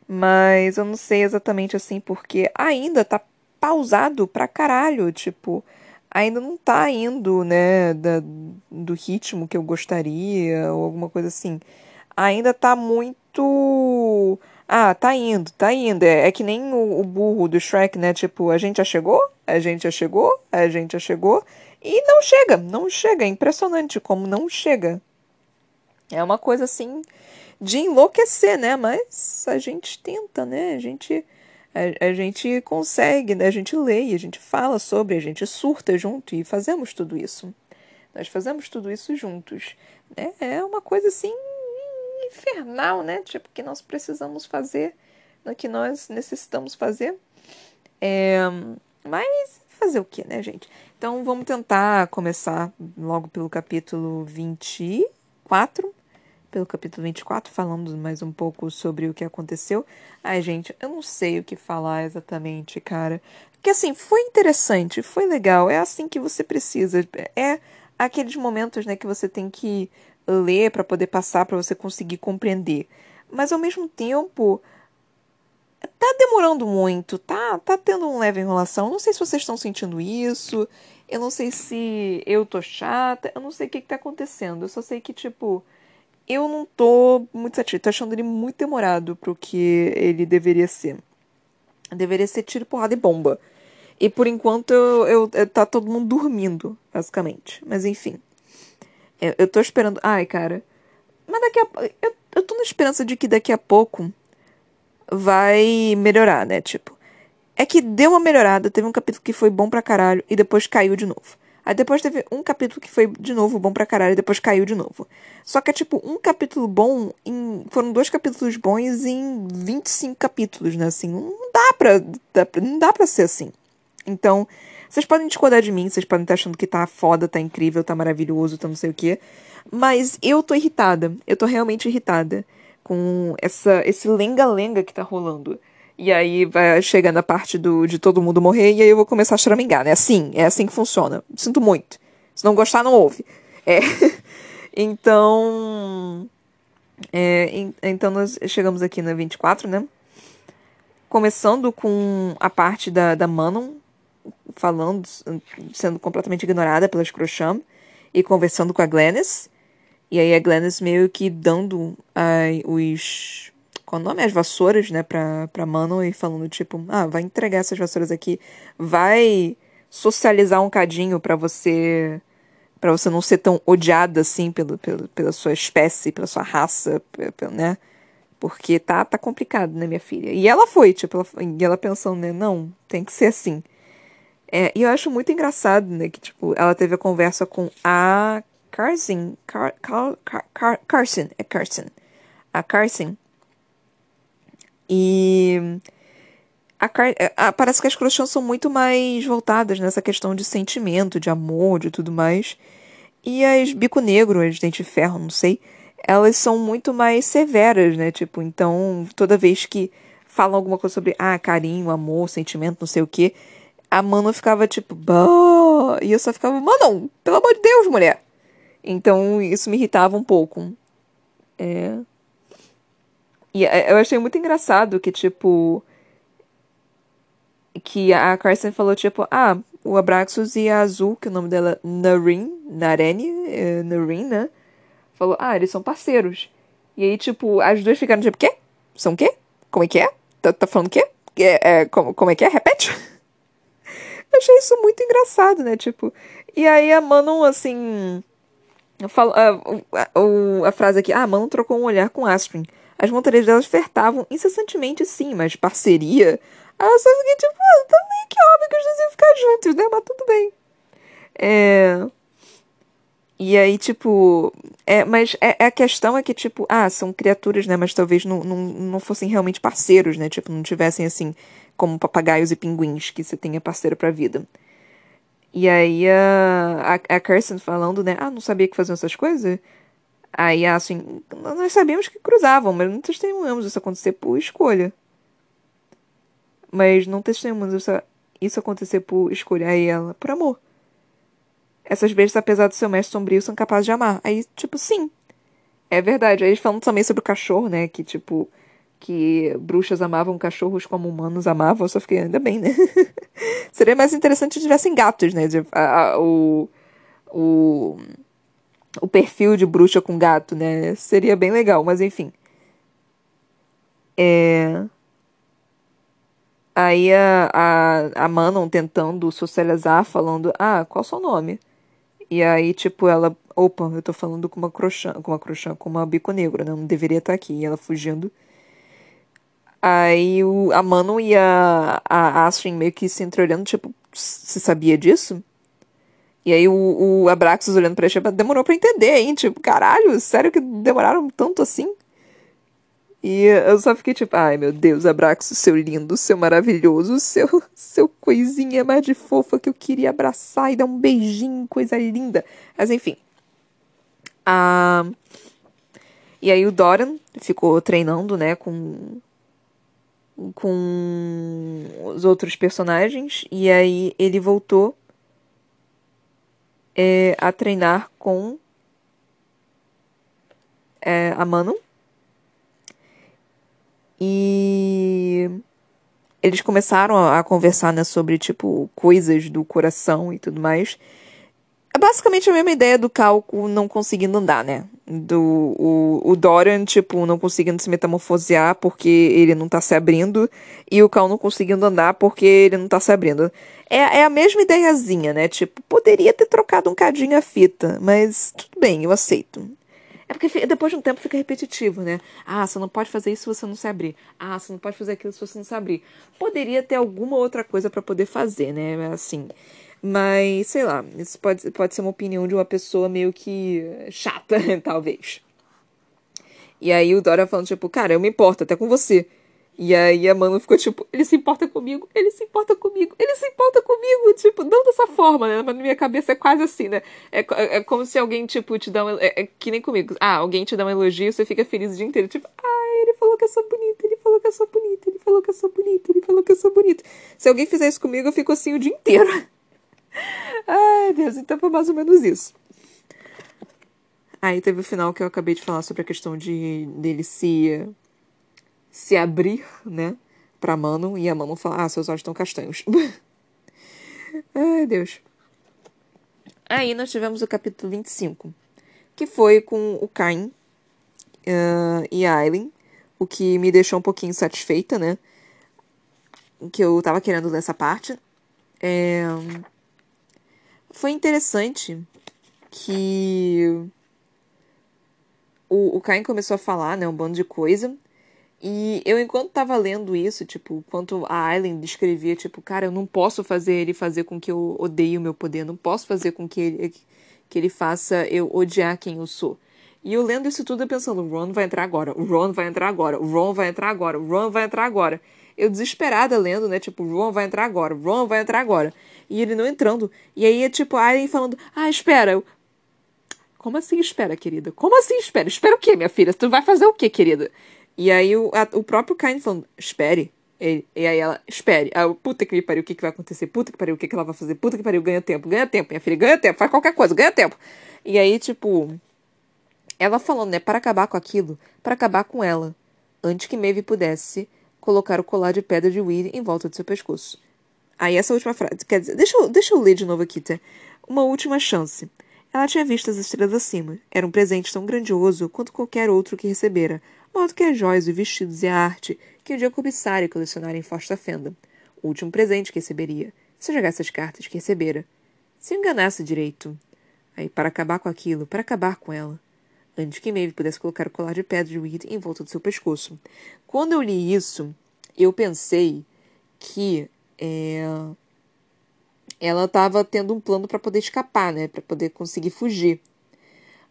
Mas eu não sei exatamente assim, porque ainda tá pausado pra caralho. Tipo, ainda não tá indo, né, da, do ritmo que eu gostaria, ou alguma coisa assim. Ainda tá muito. Ah, tá indo, tá indo. É, é que nem o, o, burro do Shrek, né? Tipo, a gente já chegou, a gente já chegou, a gente já chegou. E não chega, não chega. É impressionante como não chega. É uma coisa assim de enlouquecer, né? Mas a gente tenta, né? A gente a, a, gente consegue, né? A gente lê, a gente fala sobre, a gente surta junto e fazemos tudo isso. Nós fazemos tudo isso juntos. Né? É uma coisa assim infernal, né? Tipo, que nós precisamos fazer, no que nós necessitamos fazer. É, mas fazer o que, né, gente? Então vamos tentar começar logo pelo capítulo 24. Pelo capítulo 24, falando mais um pouco sobre o que aconteceu. Ai, gente, eu não sei o que falar exatamente, cara. Porque assim, foi interessante, foi legal. É assim que você precisa. É aqueles momentos, né, que você tem que ler para poder passar, para você conseguir compreender. Mas ao mesmo tempo, tá demorando muito, tá, tá tendo um leve enrolação. Não sei se vocês estão sentindo isso. Eu não sei se eu tô chata. Eu não sei o que, que tá acontecendo. Eu só sei que, tipo, eu não tô muito satisfeita. Tô achando ele muito demorado pro que ele deveria ser. Deveria ser tiro, porrada e bomba. E por enquanto eu, eu, eu tá todo mundo dormindo, basicamente. Mas enfim. Eu, eu tô esperando. Ai, cara. Mas daqui a. Eu, eu tô na esperança de que daqui a pouco vai melhorar, né? Tipo, é que deu uma melhorada, teve um capítulo que foi bom pra caralho e depois caiu de novo. Aí depois teve um capítulo que foi de novo bom pra caralho e depois caiu de novo. Só que é tipo um capítulo bom em. Foram dois capítulos bons em 25 capítulos, né? Assim, não dá pra. Dá pra não dá pra ser assim. Então, vocês podem discordar de mim, vocês podem estar achando que tá foda, tá incrível, tá maravilhoso, tá não sei o quê. Mas eu tô irritada. Eu tô realmente irritada com essa, esse lenga-lenga que tá rolando. E aí vai chegando a parte do, de todo mundo morrer e aí eu vou começar a choramingar, né? Assim, é assim que funciona. Sinto muito. Se não gostar, não ouve. É. então. É, então nós chegamos aqui na 24, né? Começando com a parte da, da Manon falando, sendo completamente ignorada pela Scrocham e conversando com a Glennis. E aí a Glennis meio que dando ai, os. Qual o nome? As vassouras, né, pra, pra e falando, tipo, ah, vai entregar essas vassouras aqui. Vai socializar um cadinho para você. para você não ser tão odiada assim pelo, pelo, pela sua espécie, pela sua raça, né? Porque tá, tá complicado, né, minha filha? E ela foi, tipo, ela, e ela pensando, né, não, tem que ser assim. É, e eu acho muito engraçado, né, que, tipo, ela teve a conversa com a Carson, Car, Car, Car, Carson, é Carson, a Carson. E a, a, parece que as crochãs são muito mais voltadas nessa questão de sentimento, de amor, de tudo mais. E as bico negro, as dente de ferro, não sei, elas são muito mais severas, né? Tipo, então, toda vez que falam alguma coisa sobre ah, carinho, amor, sentimento, não sei o que, a Mano ficava tipo, bah! e eu só ficava, mano, pelo amor de Deus, mulher. Então isso me irritava um pouco. É. E é, eu achei muito engraçado que, tipo. Que a Carson falou, tipo, ah, o Abraxos e a Azul, que o nome dela é Narin, Narene, é, Narin, né? Falou, ah, eles são parceiros. E aí, tipo, as duas ficaram tipo, quê? São quê? Como é que é? Tá, tá falando quê? É, é, como, como é que é? Repete? Eu achei isso muito engraçado, né? Tipo, e aí a Manon, assim. Falo, a, a, a, frase aqui, ah, a Manon trocou um olhar com Astrid. As montarias delas fertavam incessantemente, sim, mas parceria. Aí eu só fiquei tipo, ah, também que óbvio que os dois iam ficar juntos, né? Mas tudo bem. É. E aí, tipo. É, mas é, é, a questão é que, tipo, ah, são criaturas, né? Mas talvez não, não, não fossem realmente parceiros, né? Tipo, não tivessem, assim, como papagaios e pinguins, que você tenha parceiro pra vida. E aí a, a, a Kirsten falando, né? Ah, não sabia que faziam essas coisas? Aí assim, nós sabíamos que cruzavam, mas não testemunhamos isso acontecer por escolha. mas não testemunhamos isso, isso acontecer por escolha. Aí ela, por amor. Essas bestas, apesar do seu mestre sombrio, são capazes de amar. Aí, tipo, sim. É verdade. Aí eles falam também sobre o cachorro, né? Que, tipo, que bruxas amavam cachorros como humanos amavam. Eu só fiquei, ainda bem, né? Seria mais interessante se tivessem gatos, né? De, a, a, o, o, o perfil de bruxa com gato, né? Seria bem legal, mas enfim. É... Aí a, a, a Manon tentando socializar, falando, ah, qual é o seu nome? E aí, tipo, ela, opa, eu tô falando com uma crochã, com uma crochã, com uma bico negro, né? Não deveria estar aqui. E ela fugindo. Aí o, a Manon e a, a Astrid meio que se entreolhando, tipo, você sabia disso? E aí o, o olhando pra ele, demorou pra entender, hein? Tipo, caralho, sério que demoraram tanto assim? E eu só fiquei tipo, ai meu Deus, Abraxas, seu lindo, seu maravilhoso, seu, seu coisinha mais de fofa que eu queria abraçar e dar um beijinho, coisa linda. Mas enfim. Ah, e aí o Dorian ficou treinando, né, com com os outros personagens e aí ele voltou é, a treinar com é, a Manon e eles começaram a, a conversar né, sobre tipo coisas do coração e tudo mais é basicamente a mesma ideia do Calco não conseguindo andar, né? Do o, o Dorian, tipo, não conseguindo se metamorfosear porque ele não tá se abrindo, e o Cal não conseguindo andar porque ele não tá se abrindo. É, é a mesma ideiazinha, né? Tipo, poderia ter trocado um cadinho a fita, mas tudo bem, eu aceito. É porque depois de um tempo fica repetitivo, né? Ah, você não pode fazer isso se você não se abrir. Ah, você não pode fazer aquilo se você não se abrir. Poderia ter alguma outra coisa para poder fazer, né? Assim. Mas, sei lá, isso pode, pode ser uma opinião de uma pessoa meio que chata, talvez. E aí o Dora falando, tipo, cara, eu me importo até com você. E aí a Mano ficou tipo, ele se importa comigo, ele se importa comigo, ele se importa comigo, tipo, não dessa forma, né? Mas na minha cabeça é quase assim, né? É, é, é como se alguém, tipo, te dá um. É, é, que nem comigo. Ah, alguém te dá um elogio, você fica feliz o dia inteiro. Tipo, ah, ele falou que eu sou bonita, ele falou que eu sou bonita, ele falou que eu sou bonita, ele falou que eu sou bonita. Se alguém fizer isso comigo, eu fico assim o dia inteiro. Ai, Deus, então foi mais ou menos isso. Aí teve o final que eu acabei de falar sobre a questão de dele se se abrir, né, pra Manon e a Manon falar: "Ah, seus olhos estão castanhos". Ai, Deus. Aí nós tivemos o capítulo 25, que foi com o Cain uh, e a Aileen, o que me deixou um pouquinho satisfeita, né? Que eu tava querendo ler essa parte. É foi interessante que o, o Caim começou a falar, né, um bando de coisa. E eu, enquanto tava lendo isso, tipo, enquanto a Aileen descrevia, tipo, cara, eu não posso fazer ele fazer com que eu odeie o meu poder, não posso fazer com que ele, que ele faça eu odiar quem eu sou. E eu lendo isso tudo pensando, o Ron vai entrar agora, o Ron vai entrar agora, o Ron vai entrar agora, o Ron vai entrar agora. Eu desesperada lendo, né, tipo, o Ron vai entrar agora, o Ron vai entrar agora e ele não entrando. E aí é tipo a Aileen falando: Ah, espera. Eu, Como assim espera, querida? Como assim espera? Espera o quê, minha filha? Tu vai fazer o quê, querida? E aí o, a, o próprio Kain falando: Espere. E aí ela, espere. Ah, puta que me pariu, o que, que vai acontecer? Puta que pariu, o que, que ela vai fazer? Puta que pariu, ganha tempo, ganha tempo, minha filha, ganha tempo, faz qualquer coisa, ganha tempo. E aí, tipo, ela falando, né, para acabar com aquilo, para acabar com ela, antes que Maeve pudesse colocar o colar de pedra de Weed em volta do seu pescoço. Aí essa última frase, quer dizer, deixa eu, deixa eu ler de novo aqui, tá? Uma última chance. Ela tinha visto as estrelas acima. Era um presente tão grandioso quanto qualquer outro que recebera, modo que as joias e vestidos e a arte que um dia cobiçara e colecionara em Fosta Fenda. O último presente que receberia, se jogasse as cartas que recebera. Se enganasse direito. Aí, para acabar com aquilo, para acabar com ela. Antes que Maeve pudesse colocar o colar de pedra de Weed em volta do seu pescoço. Quando eu li isso, eu pensei que é, ela estava tendo um plano para poder escapar, né, para poder conseguir fugir.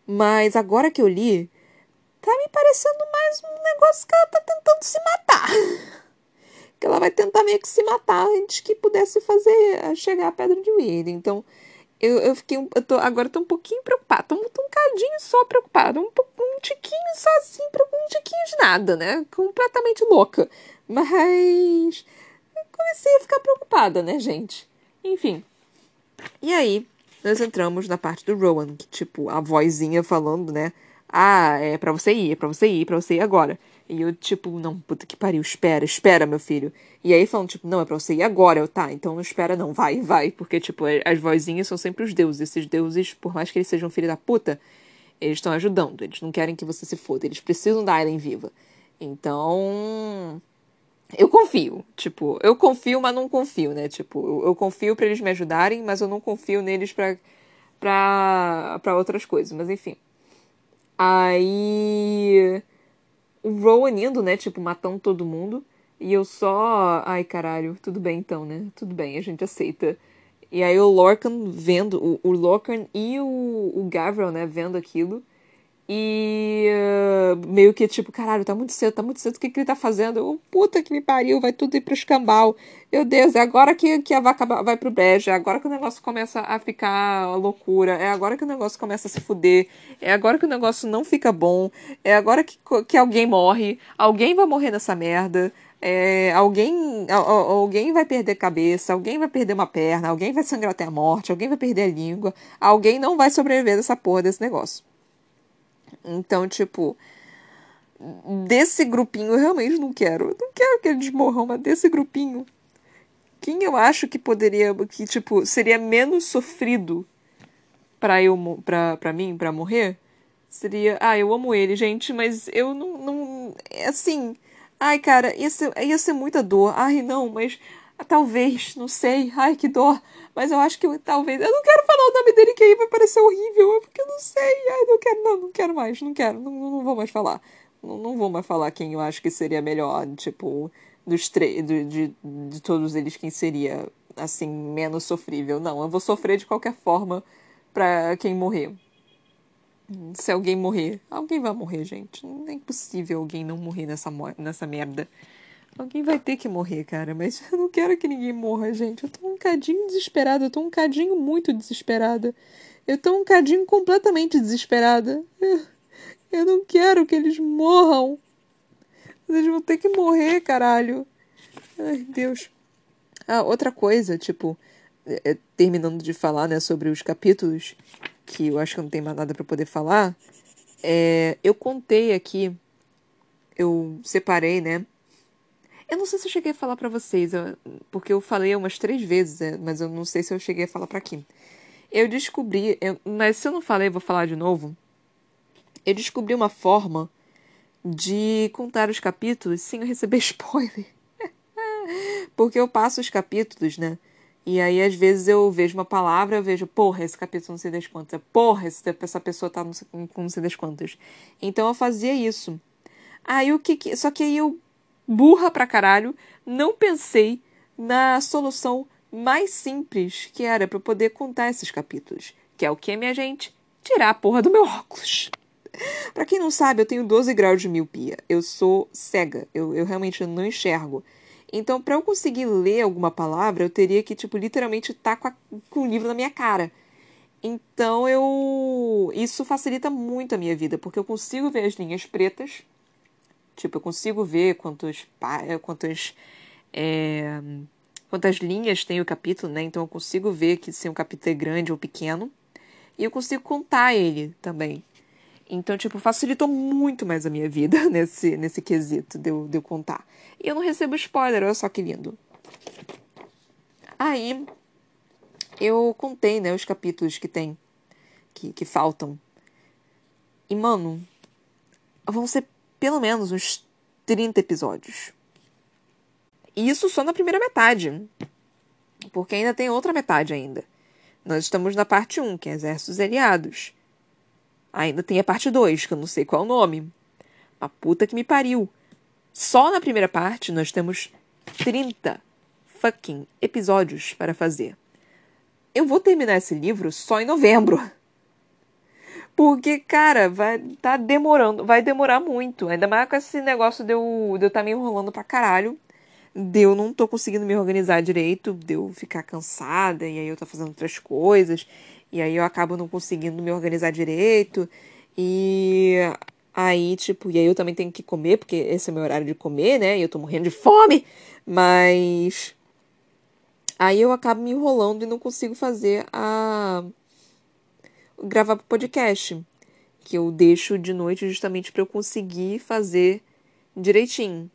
Mas agora que eu li, tá me parecendo mais um negócio que ela tá tentando se matar. que ela vai tentar meio que se matar antes que pudesse fazer chegar a pedra de Weird. Então, eu, eu fiquei. Eu tô, agora tô um pouquinho preocupada. Tô, tô um cadinho só preocupada. Um, um tiquinho só assim, um tiquinho de nada, né? Completamente louca. Mas comecei a ficar preocupada, né, gente? Enfim. E aí, nós entramos na parte do Rowan, que, tipo, a vozinha falando, né? Ah, é pra você ir, é pra você ir, é pra você ir agora. E eu, tipo, não, puta que pariu, espera, espera, meu filho. E aí falando, tipo, não, é pra você ir agora. Eu, tá, então não espera não, vai, vai. Porque, tipo, as vozinhas são sempre os deuses. Esses deuses, por mais que eles sejam filho da puta, eles estão ajudando. Eles não querem que você se foda. Eles precisam da Aileen viva. Então. Eu confio. Tipo, eu confio, mas não confio, né? Tipo, eu, eu confio para eles me ajudarem, mas eu não confio neles pra, pra, pra outras coisas. Mas enfim. Aí. O Rowan indo, né? Tipo, matando todo mundo. E eu só. Ai, caralho. Tudo bem então, né? Tudo bem, a gente aceita. E aí o Lorcan vendo. O, o Lorcan e o, o Gavril, né? Vendo aquilo. E uh, meio que tipo, caralho, tá muito cedo, tá muito cedo, o que, que ele tá fazendo? Eu, puta que me pariu, vai tudo ir pro escambau. Meu Deus, é agora que, que a vaca vai pro brejo, é agora que o negócio começa a ficar loucura, é agora que o negócio começa a se fuder, é agora que o negócio não fica bom, é agora que, que alguém morre, alguém vai morrer nessa merda. É, alguém, alguém vai perder cabeça, alguém vai perder uma perna, alguém vai sangrar até a morte, alguém vai perder a língua, alguém não vai sobreviver dessa porra desse negócio. Então, tipo, desse grupinho eu realmente não quero. Eu não quero que eles morram, mas desse grupinho. Quem eu acho que poderia. que, tipo, seria menos sofrido pra eu pra, pra mim, pra morrer? Seria. Ah, eu amo ele, gente, mas eu não. não é assim. Ai, cara, ia ser, ia ser muita dor. Ai, não, mas Talvez, não sei. Ai, que dor. Mas eu acho que talvez. Eu não quero falar o nome dele, que aí vai parecer horrível. É porque eu não sei. Ai, não quero, não, não quero mais. Não quero. Não, não vou mais falar. Não, não vou mais falar quem eu acho que seria melhor. Tipo, dos três. De, de, de todos eles, quem seria, assim, menos sofrível. Não, eu vou sofrer de qualquer forma pra quem morrer. Se alguém morrer. Alguém vai morrer, gente. Não é impossível alguém não morrer nessa, nessa merda. Alguém vai ter que morrer, cara, mas eu não quero que ninguém morra, gente. Eu tô um cadinho desesperada, eu tô um cadinho muito desesperada. Eu tô um cadinho completamente desesperada. Eu, não quero que eles morram. Eles vão ter que morrer, caralho. Ai, Deus. Ah, outra coisa, tipo, é, terminando de falar, né, sobre os capítulos, que eu acho que não tem mais nada para poder falar, é, eu contei aqui, eu separei, né, eu não sei se eu cheguei a falar para vocês, porque eu falei umas três vezes, é, mas eu não sei se eu cheguei a falar para aqui. Eu descobri, eu, mas se eu não falei, eu vou falar de novo. Eu descobri uma forma de contar os capítulos sem receber spoiler. porque eu passo os capítulos, né? E aí, às vezes, eu vejo uma palavra, eu vejo, porra, esse capítulo não sei das quantas. Porra, essa pessoa tá com não sei das quantas. Então eu fazia isso. Aí o que. Só que aí eu burra pra caralho, não pensei na solução mais simples que era para poder contar esses capítulos. Que é o que, minha gente? Tirar a porra do meu óculos. para quem não sabe, eu tenho 12 graus de miopia. Eu sou cega. Eu, eu realmente não enxergo. Então, para eu conseguir ler alguma palavra, eu teria que, tipo, literalmente estar tá com, com o livro na minha cara. Então, eu. Isso facilita muito a minha vida, porque eu consigo ver as linhas pretas Tipo, eu consigo ver quantos, quantos é, quantas linhas tem o capítulo, né? Então eu consigo ver que se um capítulo é grande ou pequeno. E eu consigo contar ele também. Então, tipo, facilitou muito mais a minha vida nesse, nesse quesito de eu, de eu contar. E eu não recebo spoiler, olha só que lindo. Aí, eu contei, né, os capítulos que tem, que, que faltam. E, mano, vão ser pelo menos uns 30 episódios. E isso só na primeira metade. Porque ainda tem outra metade ainda. Nós estamos na parte 1, que é Exércitos Aliados. Ainda tem a parte 2, que eu não sei qual é o nome. A puta que me pariu. Só na primeira parte nós temos 30 fucking episódios para fazer. Eu vou terminar esse livro só em novembro. Porque, cara, vai tá demorando, vai demorar muito. Ainda mais com esse negócio de eu, de eu tá me enrolando pra caralho. De eu não tô conseguindo me organizar direito, de eu ficar cansada, e aí eu tô fazendo outras coisas, e aí eu acabo não conseguindo me organizar direito. E aí, tipo, e aí eu também tenho que comer, porque esse é o meu horário de comer, né? E eu tô morrendo de fome. Mas Aí eu acabo me enrolando e não consigo fazer a. gravar pro podcast. Que eu deixo de noite justamente para eu conseguir fazer direitinho.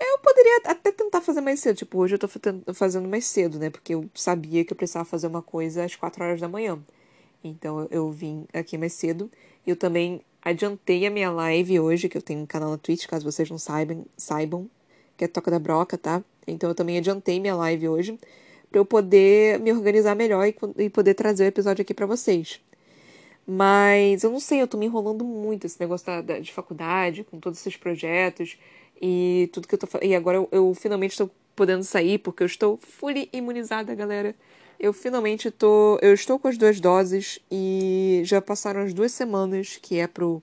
Eu poderia até tentar fazer mais cedo. Tipo, hoje eu tô fazendo mais cedo, né? Porque eu sabia que eu precisava fazer uma coisa às 4 horas da manhã. Então eu vim aqui mais cedo. Eu também adiantei a minha live hoje, que eu tenho um canal na Twitch, caso vocês não saibam, saibam que é Toca da Broca, tá? Então eu também adiantei minha live hoje para eu poder me organizar melhor e, e poder trazer o episódio aqui para vocês. Mas eu não sei, eu tô me enrolando muito esse negócio da, da, de faculdade, com todos esses projetos e tudo que eu tô E agora eu, eu finalmente estou podendo sair porque eu estou fully imunizada, galera. Eu finalmente tô. Eu estou com as duas doses e já passaram as duas semanas que é pro,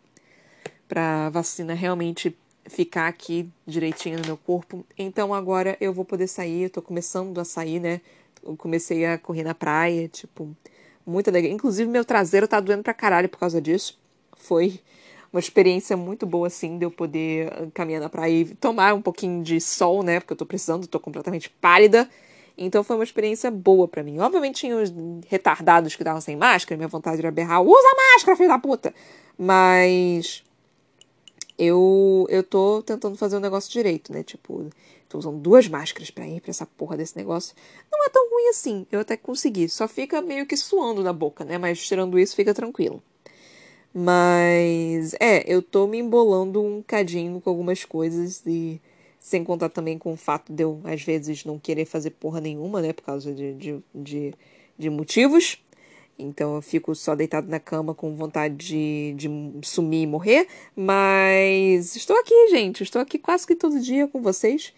pra vacina realmente ficar aqui direitinho no meu corpo. Então agora eu vou poder sair, eu tô começando a sair, né? Eu comecei a correr na praia, tipo, muito legal. Inclusive meu traseiro tá doendo pra caralho por causa disso. Foi uma experiência muito boa, assim, de eu poder caminhar na praia e tomar um pouquinho de sol, né? Porque eu tô precisando, tô completamente pálida. Então foi uma experiência boa para mim. Obviamente tinha os retardados que estavam sem máscara, minha vontade era berrar, usa máscara, filho da puta! Mas eu, eu tô tentando fazer o negócio direito, né? Tipo, tô usando duas máscaras para ir pra essa porra desse negócio. Não é tão ruim assim, eu até consegui. Só fica meio que suando na boca, né? Mas tirando isso, fica tranquilo. Mas, é, eu tô me embolando um cadinho com algumas coisas e sem contar também com o fato de eu, às vezes, não querer fazer porra nenhuma, né? Por causa de, de, de, de motivos. Então eu fico só deitado na cama com vontade de, de sumir e morrer. Mas estou aqui, gente. Estou aqui quase que todo dia com vocês.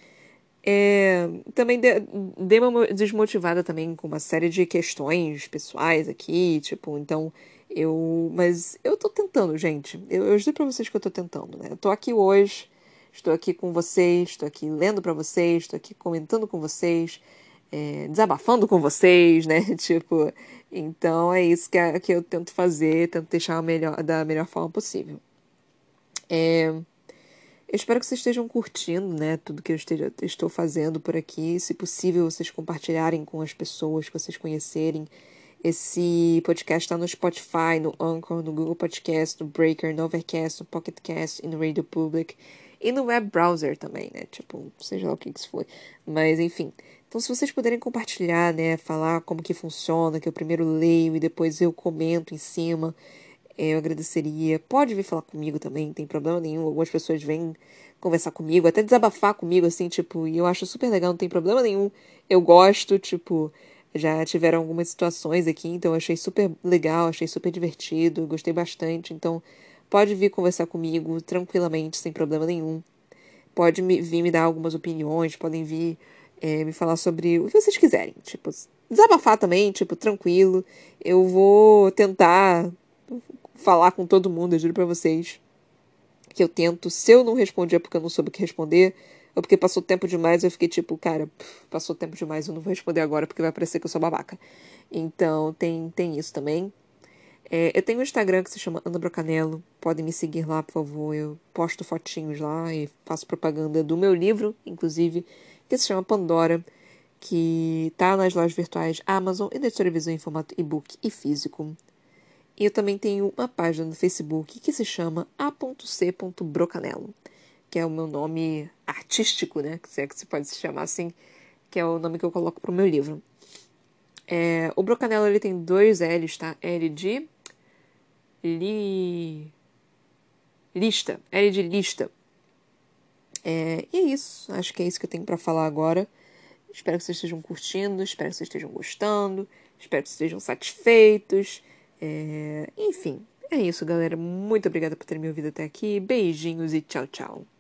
É, também dei de uma desmotivada também com uma série de questões pessoais aqui, tipo, então eu. Mas eu tô tentando, gente. Eu, eu juro pra vocês que eu tô tentando, né? Eu tô aqui hoje, estou aqui com vocês, estou aqui lendo para vocês, estou aqui comentando com vocês, é, desabafando com vocês, né? tipo, então é isso que, que eu tento fazer, tento deixar melhor, da melhor forma possível. É, eu espero que vocês estejam curtindo, né, tudo que eu esteja, estou fazendo por aqui. Se possível, vocês compartilharem com as pessoas que vocês conhecerem. Esse podcast está no Spotify, no Anchor, no Google Podcast, no Breaker, no Overcast, no Pocket Cast e no Radio Public. E no web browser também, né? Tipo, seja lá o que isso foi. Mas, enfim. Então, se vocês puderem compartilhar, né, falar como que funciona, que eu primeiro leio e depois eu comento em cima, é, eu agradeceria. Pode vir falar comigo também, não tem problema nenhum. Algumas pessoas vêm conversar comigo, até desabafar comigo, assim, tipo, e eu acho super legal, não tem problema nenhum. Eu gosto, tipo, já tiveram algumas situações aqui, então eu achei super legal, achei super divertido, gostei bastante. Então, pode vir conversar comigo tranquilamente, sem problema nenhum. Pode me, vir me dar algumas opiniões, podem vir é, me falar sobre o que vocês quiserem. Tipo, desabafar também, tipo, tranquilo. Eu vou tentar falar com todo mundo, eu juro pra vocês. Que eu tento. Se eu não respondi é porque eu não soube o que responder. Ou porque passou tempo demais, eu fiquei tipo, cara, passou tempo demais, eu não vou responder agora porque vai parecer que eu sou babaca. Então, tem, tem isso também. É, eu tenho um Instagram que se chama Ana Brocanello. Podem me seguir lá, por favor. Eu posto fotinhos lá e faço propaganda do meu livro, inclusive que se chama Pandora, que está nas lojas virtuais Amazon e da televisão em formato e-book e físico. E eu também tenho uma página no Facebook que se chama a.c.brocanelo, que é o meu nome artístico, né? Se é que se pode se chamar assim, que é o nome que eu coloco para o meu livro. É, o Brocanelo ele tem dois L's, tá? L de li... lista, L de lista. É, e é isso. Acho que é isso que eu tenho para falar agora. Espero que vocês estejam curtindo, espero que vocês estejam gostando, espero que vocês estejam satisfeitos. É, enfim, é isso, galera. Muito obrigada por terem me ouvido até aqui. Beijinhos e tchau, tchau.